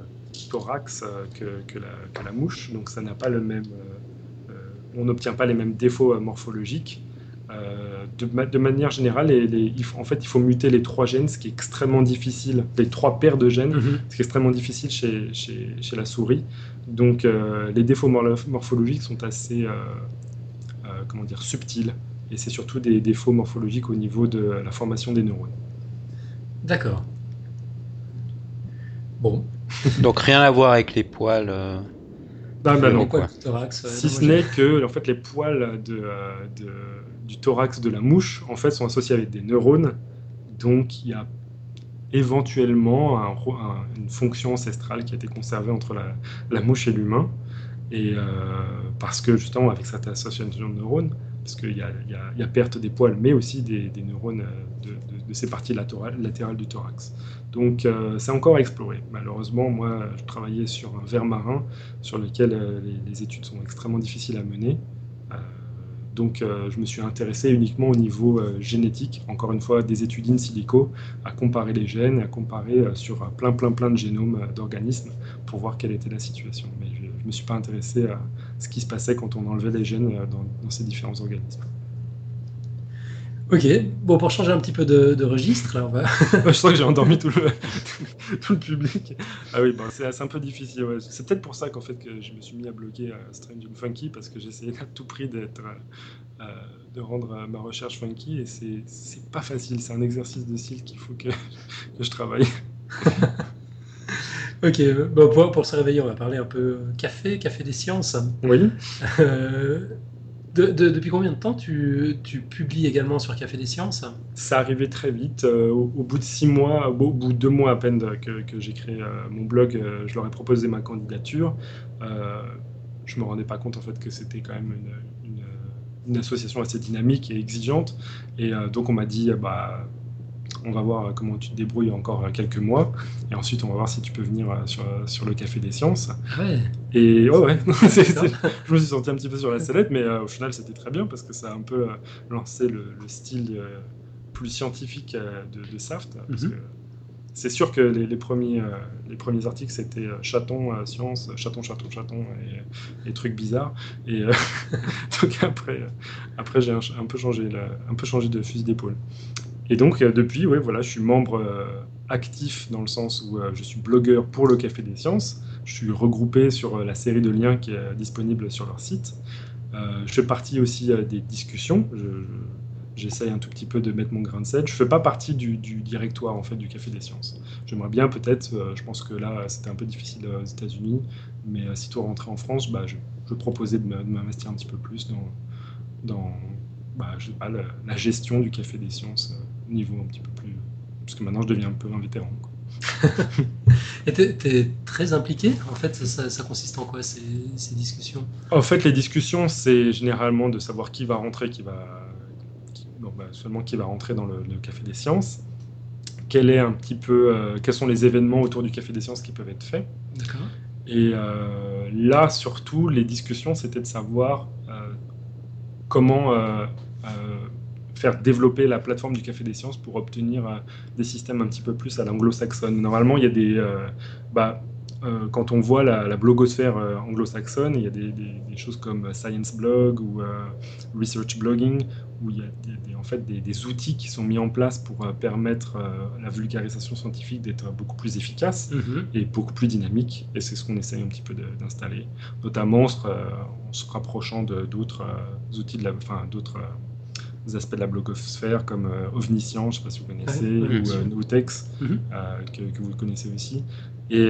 Speaker 2: thorax euh, que, la, mouche, donc ça n'a pas le même, euh, euh, on n'obtient pas les mêmes défauts morphologiques. De, manière générale, les, en fait, il faut muter les trois gènes, ce qui est extrêmement difficile, les trois paires de gènes, mhm. ce qui est extrêmement difficile chez, chez, la souris. Donc, les défauts morphologiques sont assez, comment dire, subtils, et c'est surtout des défauts morphologiques au niveau de la formation des neurones.
Speaker 3: D'accord. Bon,
Speaker 1: Donc rien à voir avec les poils. Euh,
Speaker 2: bah, bah non, quoi. si ce n'est que en fait, les poils de, euh, du thorax de la mouche en fait, sont associés avec des neurones. Donc il y a éventuellement une fonction ancestrale qui a été conservée entre la, mouche et l'humain. Et euh, parce que justement, avec cette association de neurones, parce qu'il y, a perte des poils, mais aussi des, neurones de, de, ces parties latérales, du thorax. Donc euh, c'est encore à explorer. Malheureusement, moi, je travaillais sur un ver marin sur lequel euh, les, études sont extrêmement difficiles à mener. Euh, donc je me suis intéressé uniquement au niveau génétique, encore une fois des études in silico, à comparer les gènes, à comparer sur plein plein plein de génomes d'organismes pour voir quelle était la situation. Mais je ne me suis pas intéressé à ce qui se passait quand on enlevait les gènes dans ces différents organismes.
Speaker 3: Ok, bon, pour changer un petit peu de, registre, là, on va.
Speaker 2: je sens que j'ai endormi tout le, tout, le public. Ah oui, c'est un peu difficile. C'est peut-être pour ça qu'en fait que je me suis mis à bloquer euh, Strange and Funky parce que j'essayais à tout prix d'être, euh, de rendre ma recherche funky et c'est pas facile. C'est un exercice de style qu'il faut que, que je travaille.
Speaker 3: ok, bon, pour, pour, se réveiller, on va parler un peu café, café des sciences.
Speaker 2: Oui.
Speaker 3: Euh, depuis combien de temps tu, publies également sur Café des Sciences?
Speaker 2: Ça arrivait très vite. Euh, au, bout de six mois, au bout de deux mois à peine que, j'ai créé euh, mon blog, euh, je leur ai proposé ma candidature. je me rendais pas compte en fait que c'était quand même une, une, association assez dynamique et exigeante. Et donc on m'a dit, bah, on va voir comment tu te débrouilles encore quelques mois. Et ensuite, on va voir si tu peux venir euh, sur, sur le Café des Sciences.
Speaker 3: Ouais.
Speaker 2: Et ouais, ouais. je me suis senti un petit peu sur la sellette, mais euh, au final, c'était très bien parce que ça a un peu euh, lancé le, style plus scientifique de, de Saft. Mhm. c'est sûr que les, premiers, les premiers articles, c'était chaton, science, chaton, chaton, chaton et, trucs bizarres. Et donc après, après j'ai un, peu changé, un peu changé de fusil d'épaule. Et donc, euh, depuis, ouais, voilà, je suis membre euh, actif dans le sens où euh, je suis blogueur pour le Café des Sciences. Je suis regroupé sur la série de liens qui est disponible sur leur site. je fais partie aussi des discussions. J'essaye un tout petit peu de mettre mon grain de sel. Je ne fais pas partie du, directoire en fait du Café des Sciences. J'aimerais bien peut-être, je pense que là c'était un peu difficile aux États-Unis, mais si toi rentrer en France, bah, je, proposais de m'investir un petit peu plus dans, bah, la, gestion du Café des Sciences niveau un petit peu plus. Parce que maintenant, je deviens un peu un vétéran.
Speaker 3: Et tu es, très impliqué En fait, ça, consiste en quoi ces, discussions?
Speaker 2: En fait, les discussions, c'est généralement de savoir qui va rentrer, qui va. Bah, seulement qui va rentrer dans le, Café des Sciences. Quel est un petit peu, euh, quels sont les événements autour du Café des Sciences qui peuvent être faits
Speaker 3: D'accord.
Speaker 2: Et euh, là, surtout, les discussions, c'était de savoir euh, comment faire développer la plateforme du Café des Sciences pour obtenir euh, des systèmes un petit peu plus à l'anglo-saxonne. Normalement, il y a des... Euh, bah, euh, quand on voit la, blogosphère anglo-saxonne, il y a des, choses comme Science Blog ou Research Blogging, où il y a en fait des, outils qui sont mis en place pour permettre la vulgarisation scientifique d'être beaucoup plus efficace mm-hmm. et beaucoup plus dynamique. Et c'est ce qu'on essaye un petit peu d'installer, notamment en se, rapprochant d'autres outils, de la, enfin, d'autres aspects de la blogosphère comme euh, Ovniscience, je ne sais pas si vous connaissez, ou euh, Nutex, mhm. euh, que, vous connaissez aussi. Et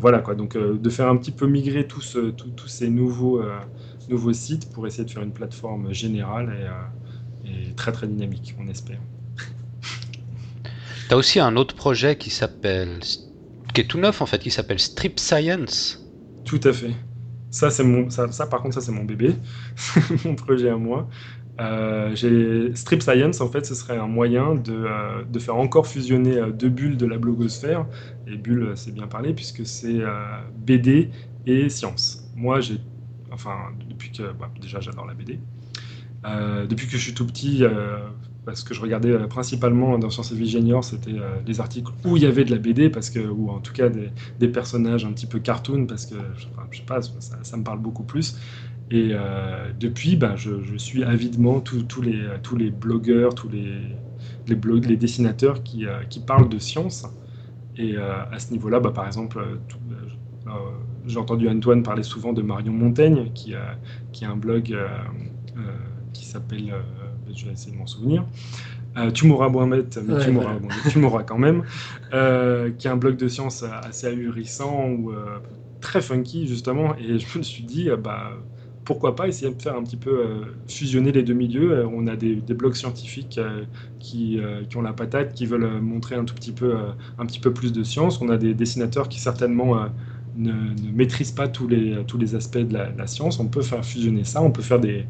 Speaker 2: voilà, quoi. Donc, de faire un petit peu migrer tous ces nouveaux, nouveaux sites pour essayer de faire une plateforme générale et, très, très dynamique, on espère.
Speaker 1: Tu as aussi un autre projet qui s'appelle, qui est tout neuf en fait, qui s'appelle Strip Science.
Speaker 2: Tout à fait. Ça, c'est mon, ça, ça, par contre, ça c'est mon bébé, mon projet à moi. Euh, Strip Science, en fait, ce serait un moyen de, euh, faire encore fusionner euh, deux bulles de la blogosphère. Et bulle, c'est bien parlé, puisque c'est BD et science. Moi, j'ai. Enfin, depuis que. Bah, déjà, j'adore la BD. depuis que je suis tout petit, parce que je regardais principalement dans Science et Vie Junior, c'était des articles où il y avait de la BD, parce que, ou en tout cas des, personnages un petit peu cartoon, parce que, je sais pas, ça, me parle beaucoup plus. Et euh, depuis, ben, je, suis avidement tous les, tous les blogueurs, tous les, les, blogs, les dessinateurs qui, euh, qui parlent de science. Et euh, à ce niveau-là, bah, par exemple, j'ai entendu Antoine parler souvent de Marion Montaigne, qui, a, qui a un blog qui s'appelle, je vais essayer de m'en souvenir, tu mourras Mohamed, mais tu, mourras, tu mourras quand même, qui a un blog de science assez ahurissant ou très funky justement. Et je me suis dit, bah, pourquoi pas essayer de faire un petit peu euh, fusionner les deux milieux. Euh, on a des, blogs scientifiques euh, qui, ont la patate, qui veulent montrer un tout petit peu, un petit peu plus de science. On a des dessinateurs qui certainement ne, maîtrisent pas tous les, tous les aspects de la, science. On peut faire fusionner ça, on peut faire des,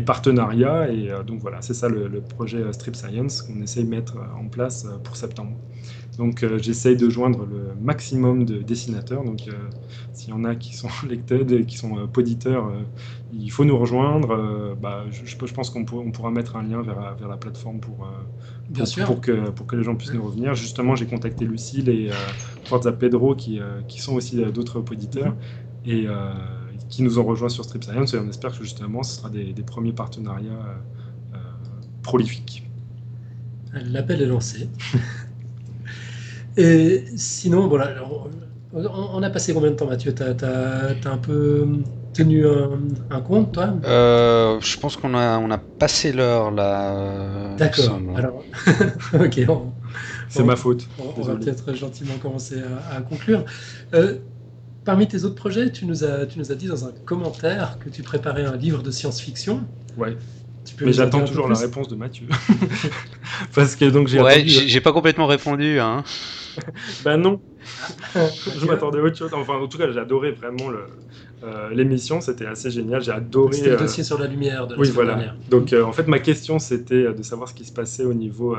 Speaker 2: partenariats. Et donc voilà, c'est ça le, le, projet Strip Science qu'on essaye de mettre en place pour septembre. Donc euh, j'essaye de joindre le maximum de dessinateurs. Donc euh, s'il y en a qui sont lecteurs et qui sont euh, poditeurs, il faut nous rejoindre. Bah, je, pense qu'on pourra mettre un lien vers, vers la plateforme pour, pour, que, pour que les gens puissent nous revenir. Justement, j'ai contacté Lucille et Forza Pedro qui, qui sont aussi d'autres poditeurs. Mm-hmm. Et qui nous ont rejoints sur Strip Science et on espère que justement ce sera des, des premiers partenariats prolifiques.
Speaker 3: L'appel est lancé. Et sinon, voilà, on, a passé combien de temps, Mathieu? Tu as, un peu tenu un, compte, toi?
Speaker 1: Euh, Je pense qu'on a, on a passé l'heure là.
Speaker 3: D'accord. Alors, ok.
Speaker 2: C'est ma faute.
Speaker 3: On, va peut-être gentiment commencer à, conclure. Euh, parmi tes autres projets, tu nous, as, tu nous as dit dans un commentaire que tu préparais un livre de science-fiction.
Speaker 2: Ouais. Mais j'attends toujours la réponse de Mathieu. Parce que donc j'ai.
Speaker 1: Ouais, j'ai pas complètement répondu. Hein.
Speaker 2: Ben non. je m'attendais à autre chose. Enfin, en tout cas, j'ai adoré vraiment euh, l'émission. C'était assez génial. J'ai adoré.
Speaker 3: C'était le euh, dossier sur la lumière de la
Speaker 2: Oui, voilà. Donc, euh, en fait, ma question, c'était de savoir ce qui se passait au niveau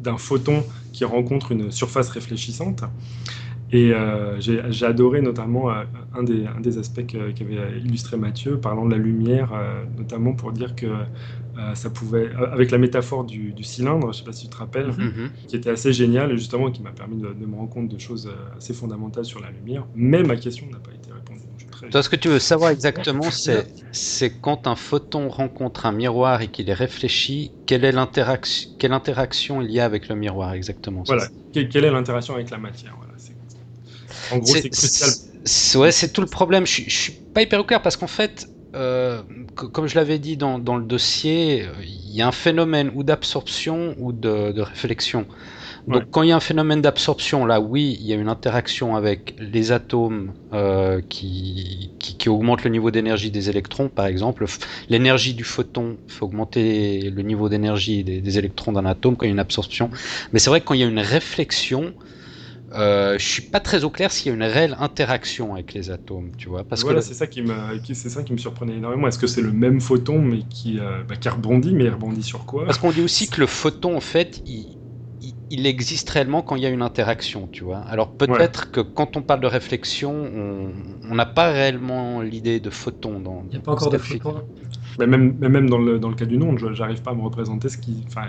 Speaker 2: d'un photon qui rencontre une surface réfléchissante. Et j'ai adoré notamment un, des, un des aspects qu'avait illustré Mathieu, parlant de la lumière, notamment pour dire que euh, ça pouvait, euh, avec la métaphore du, cylindre, je ne sais pas si tu te rappelles, mhm. Qui était assez génial et justement qui m'a permis de, me rendre compte de choses euh, assez fondamentales sur la lumière. Mais ma question n'a pas été répondue.
Speaker 1: Toi, ce que tu veux savoir exactement, c'est quand un photon rencontre un miroir et qu'il est réfléchi, quelle est quelle interaction il y a avec le miroir exactement?
Speaker 2: Voilà, quelle est l'interaction avec la matière? Voilà, En gros, c'est crucial.
Speaker 1: Ouais, c'est tout le problème. Je, je suis pas hyper au clair parce qu'en fait, euh, comme je l'avais dit dans, le dossier, il y a un phénomène ou d'absorption ou de, réflexion. Donc quand il y a un phénomène d'absorption, là oui, il y a une interaction avec les atomes euh, qui, qui, augmentent le niveau d'énergie des électrons, par exemple. L'énergie du photon fait augmenter le niveau d'énergie des, des, électrons d'un atome quand il y a une absorption. Mais c'est vrai que quand il y a une réflexion, euh, je suis pas très au clair s'il y a une réelle interaction avec les atomes, tu vois.
Speaker 2: Parce voilà, que c'est ça qui me, c'est ça qui me surprenait énormément. Est-ce que c'est le même photon mais qui, euh, bah, qui rebondit, mais il rebondit sur quoi?
Speaker 1: Parce qu'on dit aussi que le photon, en fait, il, il, existe réellement quand il y a une interaction, tu vois. Alors peut-être que quand on parle de réflexion, on n'a pas réellement l'idée de photon dans.
Speaker 3: Il n'y a pas encore de photon.
Speaker 2: Mais même, même dans le, dans le cas d'une onde, j'arrive pas à me représenter ce qui, enfin,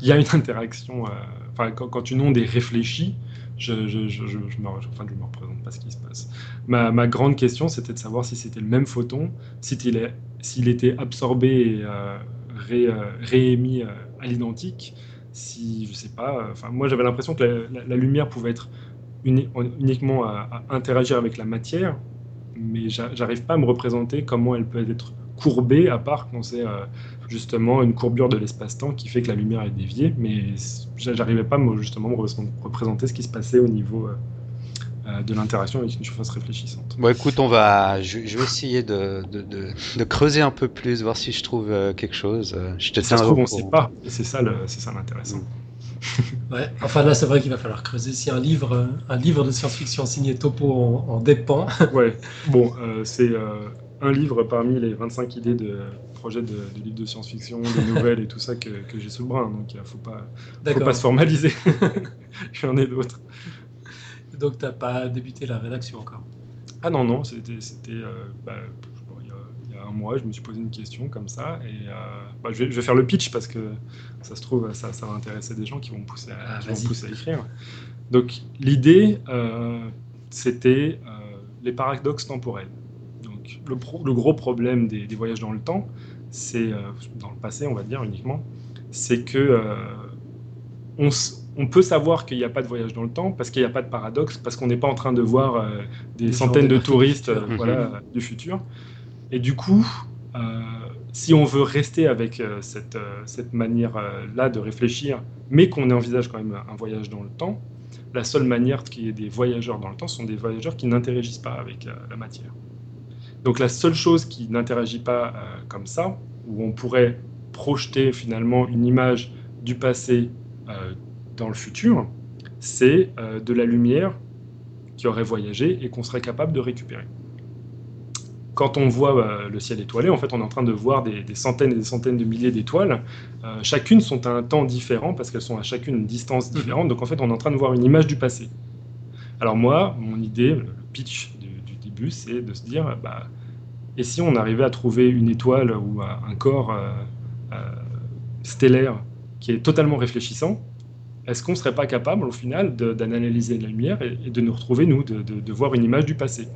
Speaker 2: il y a une interaction. Euh, enfin, quand, quand une onde est réfléchie je, je, je, je, me, enfin, me représente pas ce qui se passe. Ma, ma grande question, c'était de savoir si c'était le même photon, s'il était absorbé et euh, euh, réémis euh, à l'identique, si, je sais pas, enfin, moi j'avais l'impression que la, lumière pouvait être uniquement à, interagir avec la matière, mais j'arrive pas à me représenter comment elle peut être courbée, à part quand c'est justement une courbure de l'espace-temps qui fait que la lumière est déviée, mais j'arrivais pas justement à me représenter ce qui se passait au niveau euh, euh, de l'interaction avec une surface réfléchissante.
Speaker 1: Bon, écoute, on va, je, vais essayer de, de, creuser un peu plus, voir si je trouve euh, quelque chose. Je
Speaker 2: te ça se trouve, on ne sait pas. C'est ça, c'est ça l'intéressant.
Speaker 3: Mm. ouais, enfin là, c'est vrai qu'il va falloir creuser. Si un livre, un livre de science-fiction signé Topo en, dépend.
Speaker 2: ouais. Bon, c'est un livre parmi les 25 idées de projets de, livres de science-fiction, de nouvelles et tout ça que, j'ai sous le bras. Donc il ne faut pas, faut pas se formaliser. J'en ai d'autres.
Speaker 3: Donc tu n'as pas débuté la rédaction encore?
Speaker 2: Ah non, non, c'était euh, bah, il y, a un mois, je me suis posé une question comme ça. Et euh, bah, je, vais, faire le pitch parce que ça se trouve, ça, ça va intéresser des gens qui vont pousser à, ah, pousser à écrire. Donc l'idée, euh, c'était les paradoxes temporels le, gros problème des, voyages dans le temps, c'est, euh, dans le passé on va dire uniquement, c'est que euh, on, peut savoir qu'il n'y a pas de voyage dans le temps parce qu'il n'y a pas de paradoxe, parce qu'on n'est pas en train de voir euh, des, centaines de touristes voilà, du futur. Et du coup, si on veut rester avec cette, cette manière-là de réfléchir, mais qu'on envisage quand même un voyage dans le temps, la seule manière qu'il y ait des voyageurs dans le temps sont des voyageurs qui n'interagissent pas avec la matière. Donc la seule chose qui n'interagit pas euh, comme ça, où on pourrait projeter finalement une image du passé euh, dans le futur, c'est euh, de la lumière qui aurait voyagé et qu'on serait capable de récupérer. Quand on voit le ciel étoilé, en fait, on est en train de voir des, centaines et des centaines de milliers d'étoiles. chacune sont à un temps différent parce qu'elles sont à chacune une distance différente. Donc en fait, on est en train de voir une image du passé. Alors moi, mon idée, le pitch c'est de se dire, bah, et si on arrivait à trouver une étoile ou un corps euh, euh, stellaire qui est totalement réfléchissant, est-ce qu'on ne serait pas capable au final d'analyser la lumière et, de nous retrouver, nous, de, voir une image du passé?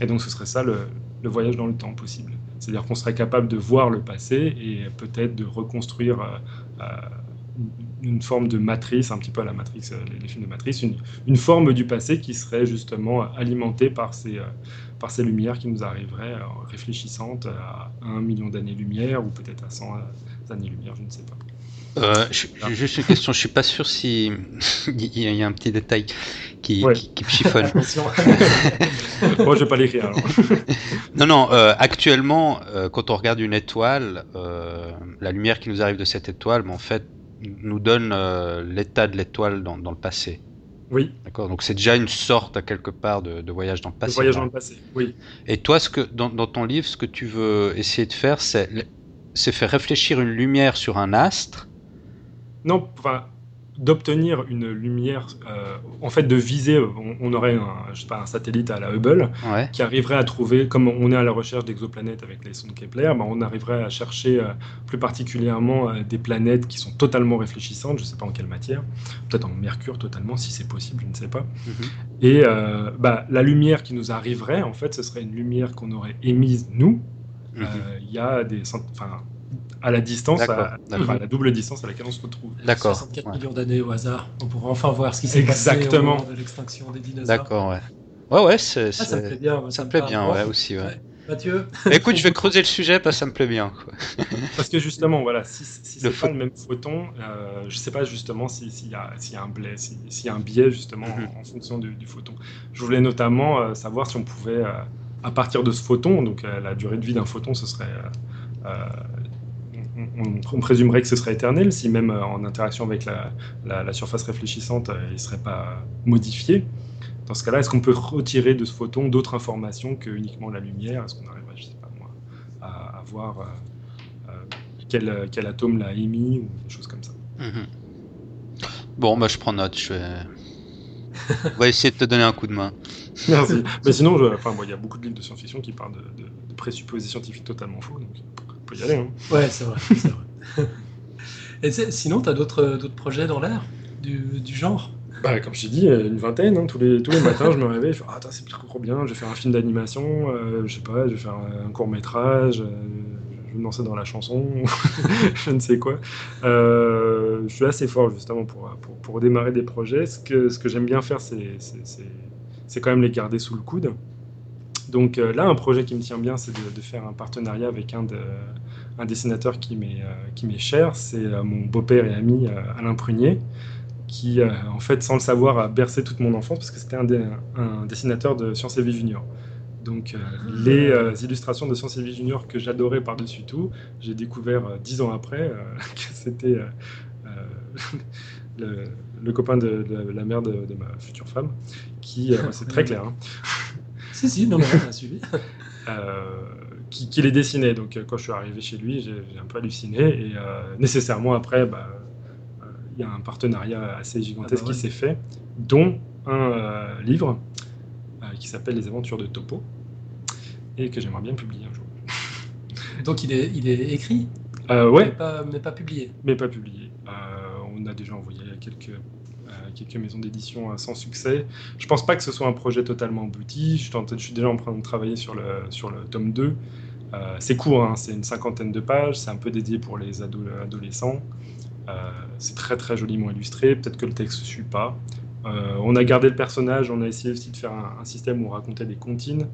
Speaker 2: Et donc ce serait ça le, voyage dans le temps possible. C'est-à-dire qu'on serait capable de voir le passé et peut-être de reconstruire une forme de matrice, un petit peu à la matrice, les, films de matrice, une, une, forme du passé qui serait justement alimentée par ces, par ces lumières qui nous arriveraient réfléchissantes à un million d'années-lumière ou peut-être à 100 années-lumière, je ne sais pas.
Speaker 1: Euh, juste une question, je suis pas sûr si il y a un petit détail qui, qui, chiffonne.
Speaker 2: Moi, je vais pas l'écrire.
Speaker 1: non, non. Euh, actuellement, euh, quand on regarde une étoile, euh, la lumière qui nous arrive de cette étoile, en fait, nous donne l'état de l'étoile dans, dans, le passé.
Speaker 2: Oui.
Speaker 1: D'accord? Donc c'est déjà une sorte à quelque part de, de voyage dans le passé.
Speaker 2: De voyage dans le passé. Oui.
Speaker 1: Et toi, ce que dans, dans ton livre, ce que tu veux essayer de faire, c'est c'est faire réfléchir une lumière sur un astre?
Speaker 2: Non, enfin, d'obtenir une lumière, euh, en fait de viser, on, aurait un, je sais pas, un satellite à la Hubble qui arriverait à trouver, comme on est à la recherche d'exoplanètes avec les sondes Kepler, ben on arriverait à chercher euh, plus particulièrement euh, des planètes qui sont totalement réfléchissantes, je ne sais pas en quelle matière, peut-être en Mercure totalement, si c'est possible, je ne sais pas. Mhm. Et bah, la lumière qui nous arriverait, en fait, ce serait une lumière qu'on aurait émise nous. Mhm. Il y a des, enfin, à la distance, à, la double distance à laquelle on se retrouve.
Speaker 1: D'accord.
Speaker 3: 64 millions d'années au hasard. On pourra enfin voir ce qui s'est passé au moment de l'extinction des dinosaures.
Speaker 1: D'accord, ouais. Ouais, ouais, c'est,
Speaker 3: ah, ça me plaît bien.
Speaker 1: Ça, me plaît bien, ouais, aussi, ouais.
Speaker 3: Mathieu
Speaker 1: Écoute, je vais creuser le sujet parce que ça me plaît bien. Quoi.
Speaker 2: Parce que justement, voilà, si, si c'est pas le même photon, euh, je sais pas justement s'il y, a, y a un biais, s'il y a un biais justement mhm. en, fonction du, photon. Je voulais notamment euh, savoir si on pouvait, euh, à partir de ce photon, donc euh, la durée de vie d'un photon, ce serait on, présumerait que ce serait éternel si même euh, en interaction avec la, surface réfléchissante, euh, il ne serait pas modifié. Dans ce cas-là, est-ce qu'on peut retirer de ce photon d'autres informations que uniquement la lumière? Est-ce qu'on arrive, je sais pas moi, à, voir euh, quel, atome l'a émis ou des choses comme ça? Mhm.
Speaker 1: Bon, bah, je prends note. Je vais... On va essayer de te donner un coup de main.
Speaker 2: Merci. Mais sinon, il y a beaucoup de livres de science-fiction qui parlent de, de présupposés scientifiques totalement faux. Donc y aller. Hein.
Speaker 3: Ouais, c'est vrai. vrai. Et sinon, tu as d'autres projets dans l'air du, du, genre?
Speaker 2: Bah, comme je t'ai dit, une vingtaine. Hein. tous, les, tous les matins, je me réveille, je fais Ah, c'est trop bien, je vais faire un film d'animation, euh, je sais pas, je vais faire un court métrage, euh, je vais me lancer dans la chanson, je ne sais quoi. Euh, je suis assez fort justement pour, pour, pour, démarrer des projets. Ce que, ce que j'aime bien faire, c'est quand même les garder sous le coude. Donc euh, là, un projet qui me tient bien, c'est de, faire un partenariat avec un, de, un dessinateur qui m'est euh, cher. C'est euh, mon beau-père et ami Alain Prunier, qui, en fait, sans le savoir, a bercé toute mon enfance parce que c'était un, dessinateur de Sciences et Vie Junior. Donc les illustrations de Sciences et Vie Junior que j'adorais par-dessus tout, j'ai découvert dix ans après que c'était le, copain de, la mère de, ma future femme, qui, c'est très clair, hein.
Speaker 3: Si, si, non, non, on a suivi.
Speaker 2: Euh, qui, qui, les dessinait. Donc, euh, quand je suis arrivé chez lui, j'ai un peu halluciné. Et euh, nécessairement, après, bah, il y a un partenariat assez gigantesque ah bah qui s'est fait, dont un livre qui s'appelle Les Aventures de Topo, et que j'aimerais bien publier un jour.
Speaker 3: Donc, il est, il est écrit?
Speaker 2: Ouais.
Speaker 3: Mais pas, mais pas publié?
Speaker 2: Mais pas publié. on a déjà envoyé quelques quelques maisons d'édition sans succès. Je pense pas que ce soit un projet totalement abouti. Je, suis déjà en train de travailler sur le, sur le tome 2. Euh, c'est court, hein, c'est une cinquantaine de pages, c'est un peu dédié pour les adolescents. Euh, c'est très très joliment illustré, peut-être que le texte ne suit pas. Euh, on a gardé le personnage, on a essayé aussi de faire un, système où on racontait des comptines.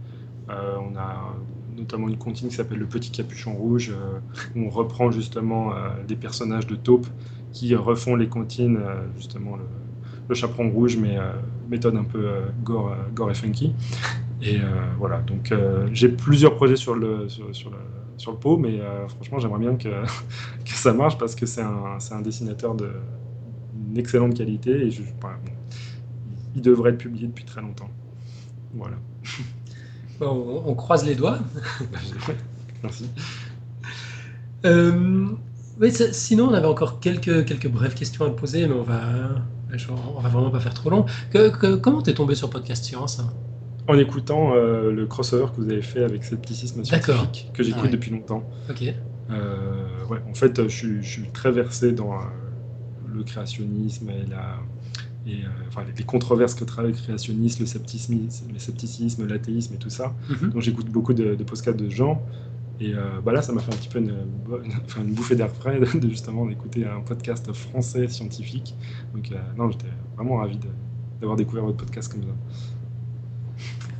Speaker 2: on a notamment une comptine qui s'appelle Le Petit Capuchon Rouge, où on reprend justement des personnages de taupe qui refont les comptines, justement le, le chaperon rouge, mais euh, méthode un peu euh, gore, euh, gore et funky. Et voilà, donc j'ai plusieurs projets sur le, sur, le, sur le pot, mais franchement, j'aimerais bien que, que, ça marche parce que c'est un, un, dessinateur d'une excellente qualité et je, il devrait être publié depuis très longtemps. Voilà.
Speaker 3: on, croise les doigts.
Speaker 2: Merci.
Speaker 3: Sinon, on avait encore quelques, quelques brèves questions à te poser, mais on va, on va vraiment pas faire trop long. Que, comment t'es tombé sur Podcast Science
Speaker 2: En écoutant euh, le crossover que vous avez fait avec Scepticisme Scientifique, que j'écoute depuis longtemps.
Speaker 3: Ok.
Speaker 2: Euh, ouais, en fait, je, suis très versé dans euh, le créationnisme et la, et, enfin, les controverses que travaille le créationnisme, le scepticisme, le scepticisme, l'athéisme et tout ça. Mhm. Donc j'écoute beaucoup de, de podcasts de gens. Et euh, bah là, ça m'a fait un petit peu une, bouffée d'air frais de, justement d'écouter un podcast français scientifique. Donc, non, j'étais vraiment ravi d'avoir découvert votre podcast comme ça.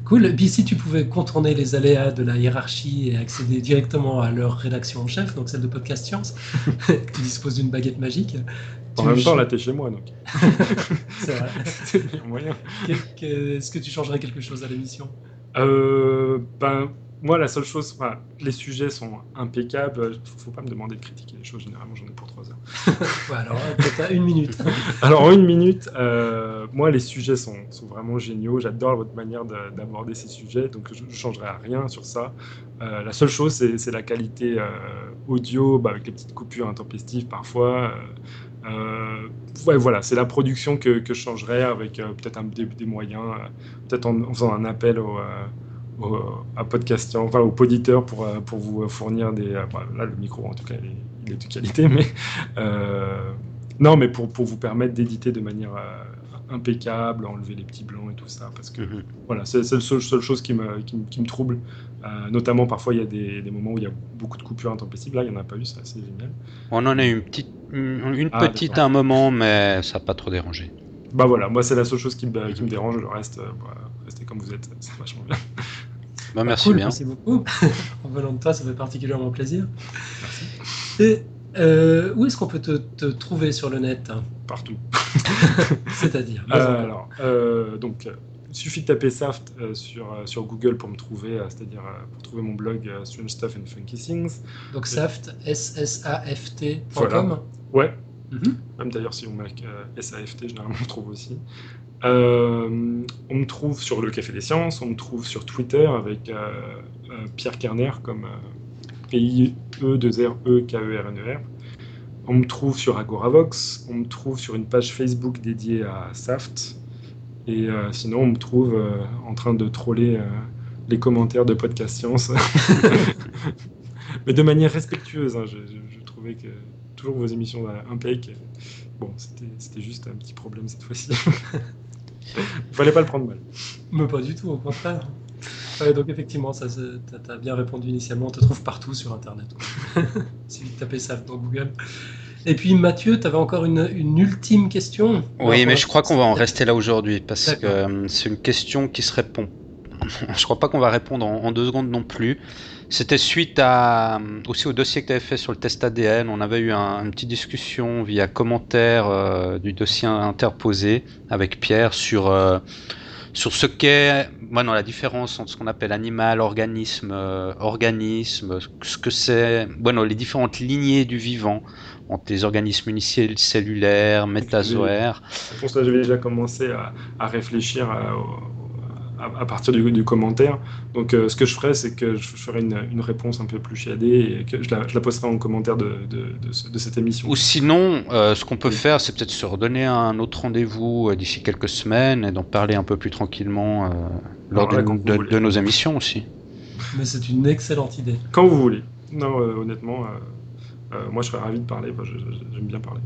Speaker 3: Cool. Et puis si tu pouvais contourner les aléas de la hiérarchie et accéder directement à leur rédaction en chef, donc celle de Podcast Science, tu disposes d'une baguette magique.
Speaker 2: En même temps, là, t'es chez moi, donc.
Speaker 3: C'est vrai.
Speaker 2: C'est moyen.
Speaker 3: Est-ce que tu changerais quelque chose à l'émission?
Speaker 2: Euh, Ben moi, la seule chose, enfin, les sujets sont impeccables. Faut, faut pas me demander de critiquer les choses. Généralement, j'en ai pour trois heures.
Speaker 3: alors, peut-être une minute.
Speaker 2: alors, en une minute, euh, moi, les sujets sont, sont vraiment géniaux. J'adore votre manière d'aborder ces sujets, donc je ne changerai rien sur ça. Euh, la seule chose, c'est la qualité euh, audio, bah, avec les petites coupures intempestives parfois. ouais, voilà, c'est la production que, que, je changerais avec peut-être des, des, moyens, peut-être en, en, faisant un appel au à podcasteur, enfin au poditeur pour, euh, pour vous fournir des. Euh, bah, là, le micro, en tout cas, il est, de qualité, mais. Euh, non, mais pour, pour vous permettre d'éditer de manière impeccable, enlever les petits blancs et tout ça, parce que mhm. voilà, c'est la seule, seule, chose qui me, qui, me trouble. notamment, parfois, il y a des, des, moments où il y a beaucoup de coupures intempestives. Là, il n'y en a pas eu, c'est assez génial.
Speaker 1: On en a eu une petite, une, ah, petite à un moment, mais ça n'a pas trop dérangé.
Speaker 2: Bah voilà, moi, c'est la seule chose qui me, qui me dérange. Le reste, bah, restez comme vous êtes, c'est vachement bien.
Speaker 1: Bah, merci bien.
Speaker 3: Merci beaucoup. en venant de toi, ça fait particulièrement plaisir. Merci. Et euh, où est-ce qu'on peut te, trouver sur le net
Speaker 2: Partout.
Speaker 3: C'est-à-dire
Speaker 2: euh, Alors, euh, donc, il suffit de taper Saft sur, sur Google pour me trouver, c'est-à-dire pour trouver mon blog Strange Stuff and Funky Things.
Speaker 3: Donc Saft, S-S-A-F-T.com
Speaker 2: voilà. Ouais. Mhm. Même d'ailleurs, si on met S-A-F-T, généralement, on trouve aussi. Euh, on me trouve sur le Café des Sciences, on me trouve sur Twitter avec euh, euh, Pierre Kerner comme P-I-E-2-R-E-K-E-R-N-E-R. On me trouve sur Agoravox, on me trouve sur une page Facebook dédiée à Saft. Et sinon, on me trouve en train de troller les commentaires de Podcast Science. Mais de manière respectueuse. Hein, je, trouvais que toujours vos émissions impec. Bon, c'était juste un petit problème cette fois-ci. Il fallait pas le prendre mal.
Speaker 3: Mais pas du tout, au contraire. donc effectivement, ça, tu as bien répondu initialement. On te trouve partout sur Internet. si vous tapez ça dans Google. Et puis Mathieu, tu avais encore une, ultime question?
Speaker 1: Oui, mais je crois qu'on va en rester là aujourd'hui parce que euh, c'est une question qui se répond. je crois pas qu'on va répondre en, deux secondes non plus. C'était suite à, aussi au dossier que tu avais fait sur le test ADN. On avait eu une petite discussion via commentaire euh, du dossier interposé avec Pierre sur, euh, sur ce qu'est la différence entre ce qu'on appelle animal, organisme, euh, organisme, ce que c'est, bueno, les différentes lignées du vivant entre les organismes unicellulaires, métazoaires.
Speaker 2: Pour ça, j'avais déjà commencé à, à réfléchir à, à, partir du, commentaire. Donc, euh, ce que je ferai, c'est que je ferai une, réponse un peu plus chiadée et que je la, posterai en commentaire de, de, cette émission.
Speaker 1: Ou sinon, euh, ce qu'on peut faire, c'est peut-être se redonner un autre rendez-vous euh, d'ici quelques semaines et d'en parler un peu plus tranquillement lors de, nos émissions aussi.
Speaker 3: Mais c'est une excellente idée.
Speaker 2: Quand vous voulez. Non, honnêtement. moi, je serais ravi de parler. J'aime bien parler.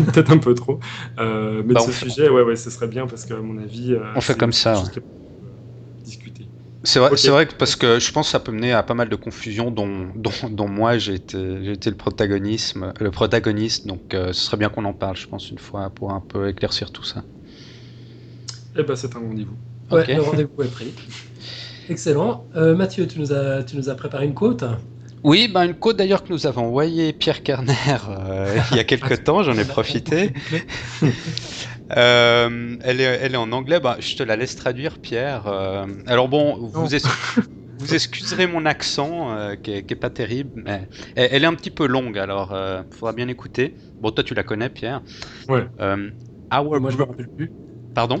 Speaker 2: Peut-être un peu trop. mais bah, de ce sujet, ouais, ouais, ce serait bien parce qu'à mon avis.
Speaker 1: on fait comme ça. C'est vrai, c'est vrai que parce que je pense que ça peut mener à pas mal de confusion dont, dont, moi j'ai été, j'ai été le, protagonisme, le protagoniste, donc euh, ce serait bien qu'on en parle, je pense, une fois pour un peu éclaircir tout ça.
Speaker 2: Eh ben c'est un rendez-vous.
Speaker 3: Ouais, le rendez-vous est pris. Excellent. Euh, Mathieu, tu nous, as, tu nous as préparé une côte?
Speaker 1: Oui, ben une côte d'ailleurs que nous avons envoyée Pierre Kerner euh, il y a quelques temps, j'en ai profité. Euh, elle, est, elle est en anglais, bah, je te la laisse traduire Pierre. Euh, alors bon, vous, vous excuserez mon accent qui, est, pas terrible, mais elle, est un petit peu longue, alors il faudra bien écouter. Bon, toi tu la connais Pierre.
Speaker 2: Ouais.
Speaker 3: moi je me rappelle plus.
Speaker 1: Pardon?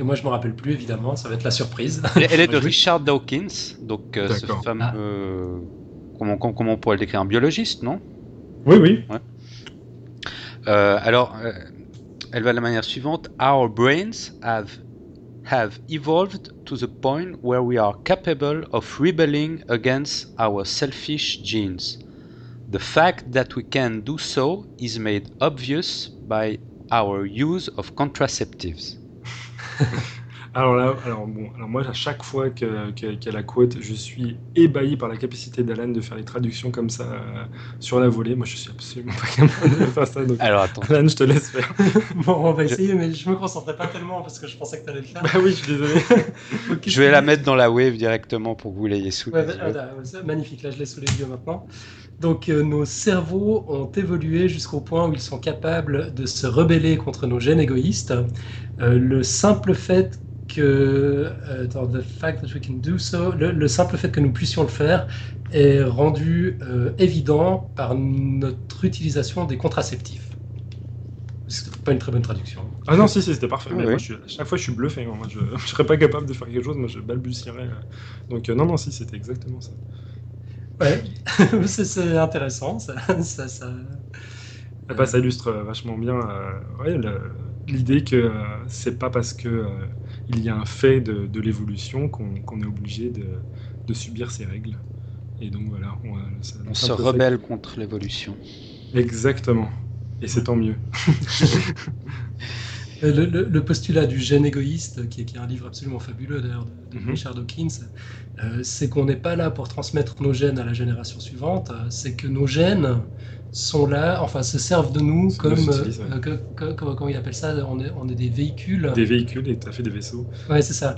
Speaker 3: Et moi, je me rappelle plus, évidemment, ça va être la surprise.
Speaker 1: Elle, est de Richard Dawkins, donc ce fameux comment, comment on pourrait le décrire Un biologiste, non?
Speaker 2: Oui, oui.
Speaker 1: Euh, alors, euh, elle va de la manière suivante. Our brains have, have evolved to the point where we are capable of rebelling against our selfish genes. The fact that we can do so is made obvious by our use of contraceptives.
Speaker 2: Alors là, alors bon, alors moi à chaque fois que- que- qu'il y a la quote, je suis ébahi par la capacité d'Alan de faire les traductions comme ça euh, sur la volée. Moi, je suis absolument pas capable de faire ça. Donc,
Speaker 1: Alors attends.
Speaker 2: Alan, je te laisse faire.
Speaker 3: Bon, on va essayer, mais je me concentrais pas tellement parce que je pensais que tu allais le faire.
Speaker 2: bah oui, je suis désolé.
Speaker 3: Ok,
Speaker 1: Je vais la mettre dans la wave directement pour que vous l'ayez sous
Speaker 3: Ouais,
Speaker 1: les
Speaker 3: bah,
Speaker 1: yeux.
Speaker 3: voilà, c'est magnifique, là je l'ai sous les yeux maintenant. Donc euh, nos cerveaux ont évolué jusqu'au point où ils sont capables de se rebeller contre nos gènes égoïstes. Euh, le simple fait que euh, attends, the fact that we can do so, le, le simple fait que nous puissions le faire est rendu euh, évident par notre utilisation des contraceptifs. C'est pas une très bonne traduction.
Speaker 2: Ah non, si, si, c'était parfait.
Speaker 1: Oui,
Speaker 2: mais
Speaker 1: oui.
Speaker 2: moi, je suis- à chaque fois, je suis bluffé. hein. Moi, je, je serais pas capable de faire quelque chose. Moi, je balbutierais. euh. Donc, euh, non, non, si, c'était exactement ça.
Speaker 3: Ouais, c'est- c'est intéressant. Ça, ça, ça-
Speaker 2: Ah bah, ça illustre vachement bien euh, ouais, le- l'idée que euh, c'est pas parce que euh, il y a un fait de, de l'évolution qu'on est obligé de, de subir ces règles. Et donc voilà, on, ça-
Speaker 1: On se
Speaker 2: fait-
Speaker 1: rebelle contre l'évolution.
Speaker 2: Exactement. Et c'est tant mieux.
Speaker 3: Euh, Le, le- le postulat du gène égoïste, qui est, qui est un livre absolument fabuleux d'ailleurs de, de
Speaker 2: Mhm.
Speaker 3: Richard Dawkins, euh, c'est qu'on n'est pas là pour transmettre nos gènes à la génération suivante, c'est que nos gènes sont là, enfin se servent de nous comme,
Speaker 2: ouais.
Speaker 3: euh, que- que- comment, comment il appelle ça? On est, on est des véhicules.
Speaker 2: Des véhicules et tout à fait des vaisseaux
Speaker 3: Ouais, c'est ça.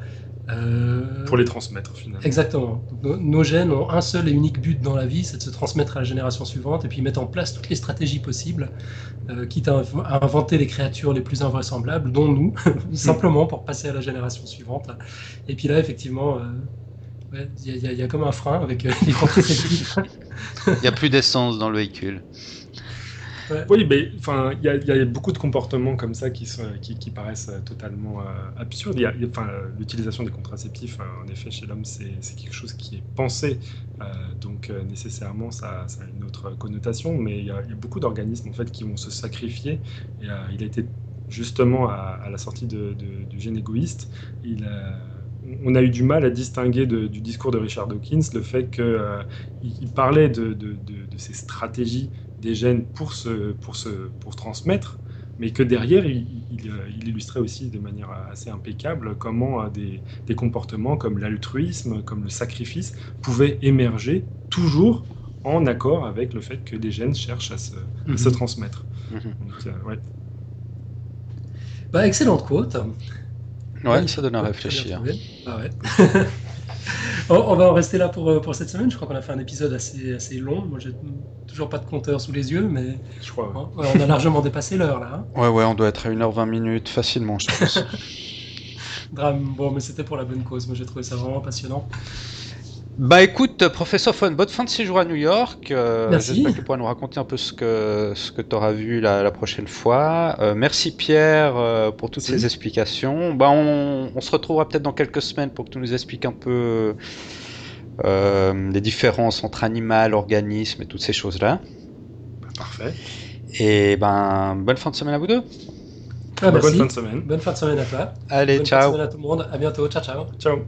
Speaker 3: Euh,
Speaker 2: pour les transmettre finalement.
Speaker 3: Exactement. Donc, nos, nos gènes ont un seul et unique but dans la vie, c'est de se transmettre à la génération suivante et puis mettre en place toutes les stratégies possibles, euh, quitte à, inv- à inventer les créatures les plus invraisemblables, dont nous, simplement pour passer à la génération suivante. Et puis là, effectivement, euh, ouais, il y, a- y y comme un frein avec euh, les contraceptifs.
Speaker 1: Il n'y a plus d'essence dans le véhicule.
Speaker 2: Oui, mais enfin, il y, a- beaucoup de comportements comme ça qui, sont, qui, paraissent euh, totalement euh, absurdes. Enfin, l'utilisation des contraceptifs, euh, en effet, chez l'homme, c'est quelque chose qui est pensé, donc nécessairement, ça, a une autre connotation. Mais il y a, beaucoup d'organismes en fait qui vont se sacrifier. Et il a été justement à, la sortie de- du gène égoïste, on a eu du mal à distinguer du discours de Richard Dawkins le fait qu'il il parlait de, de- de- stratégies des gènes pour se, pour se, pour transmettre, mais que derrière, il, il, il illustrait aussi de manière assez impeccable comment euh, des, des comportements comme l'altruisme, comme le sacrifice, pouvaient émerger toujours en accord avec le fait que des gènes cherchent à se, à se
Speaker 3: Mhm.
Speaker 2: transmettre.
Speaker 1: Mhm.
Speaker 2: Donc, euh, ouais.
Speaker 3: Bah, excellente quote.
Speaker 1: Ouais, ça donne à réfléchir.
Speaker 3: Ah ouais. on, on va en rester là pour, euh, pour cette semaine. Je crois qu'on a fait un épisode assez, assez long. Moi, j'ai toujours pas de compteur sous les yeux, mais
Speaker 2: Je crois. ouais.
Speaker 3: ouais, on a largement dépassé l'heure là. hein.
Speaker 1: Ouais, ouais, on doit être à 1h20 minutes facilement, je pense.
Speaker 3: Drame. Bon, mais c'était pour la bonne cause. Moi, j'ai trouvé ça vraiment passionnant.
Speaker 1: Bah écoute, professeur Fun, bonne fin de séjour à New York. Euh,
Speaker 3: Merci.
Speaker 1: J'espère que tu pourras nous raconter un peu ce que, ce que tu auras vu la, la prochaine fois. Euh, merci Pierre euh, pour toutes
Speaker 2: Merci.
Speaker 1: ces explications. Bah, on, on se retrouvera peut-être dans quelques semaines pour que tu nous expliques un peu euh, les différences entre animal, organisme et toutes ces choses-là.
Speaker 2: Bah, parfait.
Speaker 1: Et ben, bonne fin de semaine à vous deux.
Speaker 3: Ah,
Speaker 2: Bonne
Speaker 3: merci.
Speaker 2: fin de semaine.
Speaker 3: Bonne fin de semaine à toi.
Speaker 1: Allez,
Speaker 3: Bonne fin de
Speaker 1: ciao.
Speaker 3: semaine à tout le monde. À bientôt. Ciao, ciao.
Speaker 2: Ciao.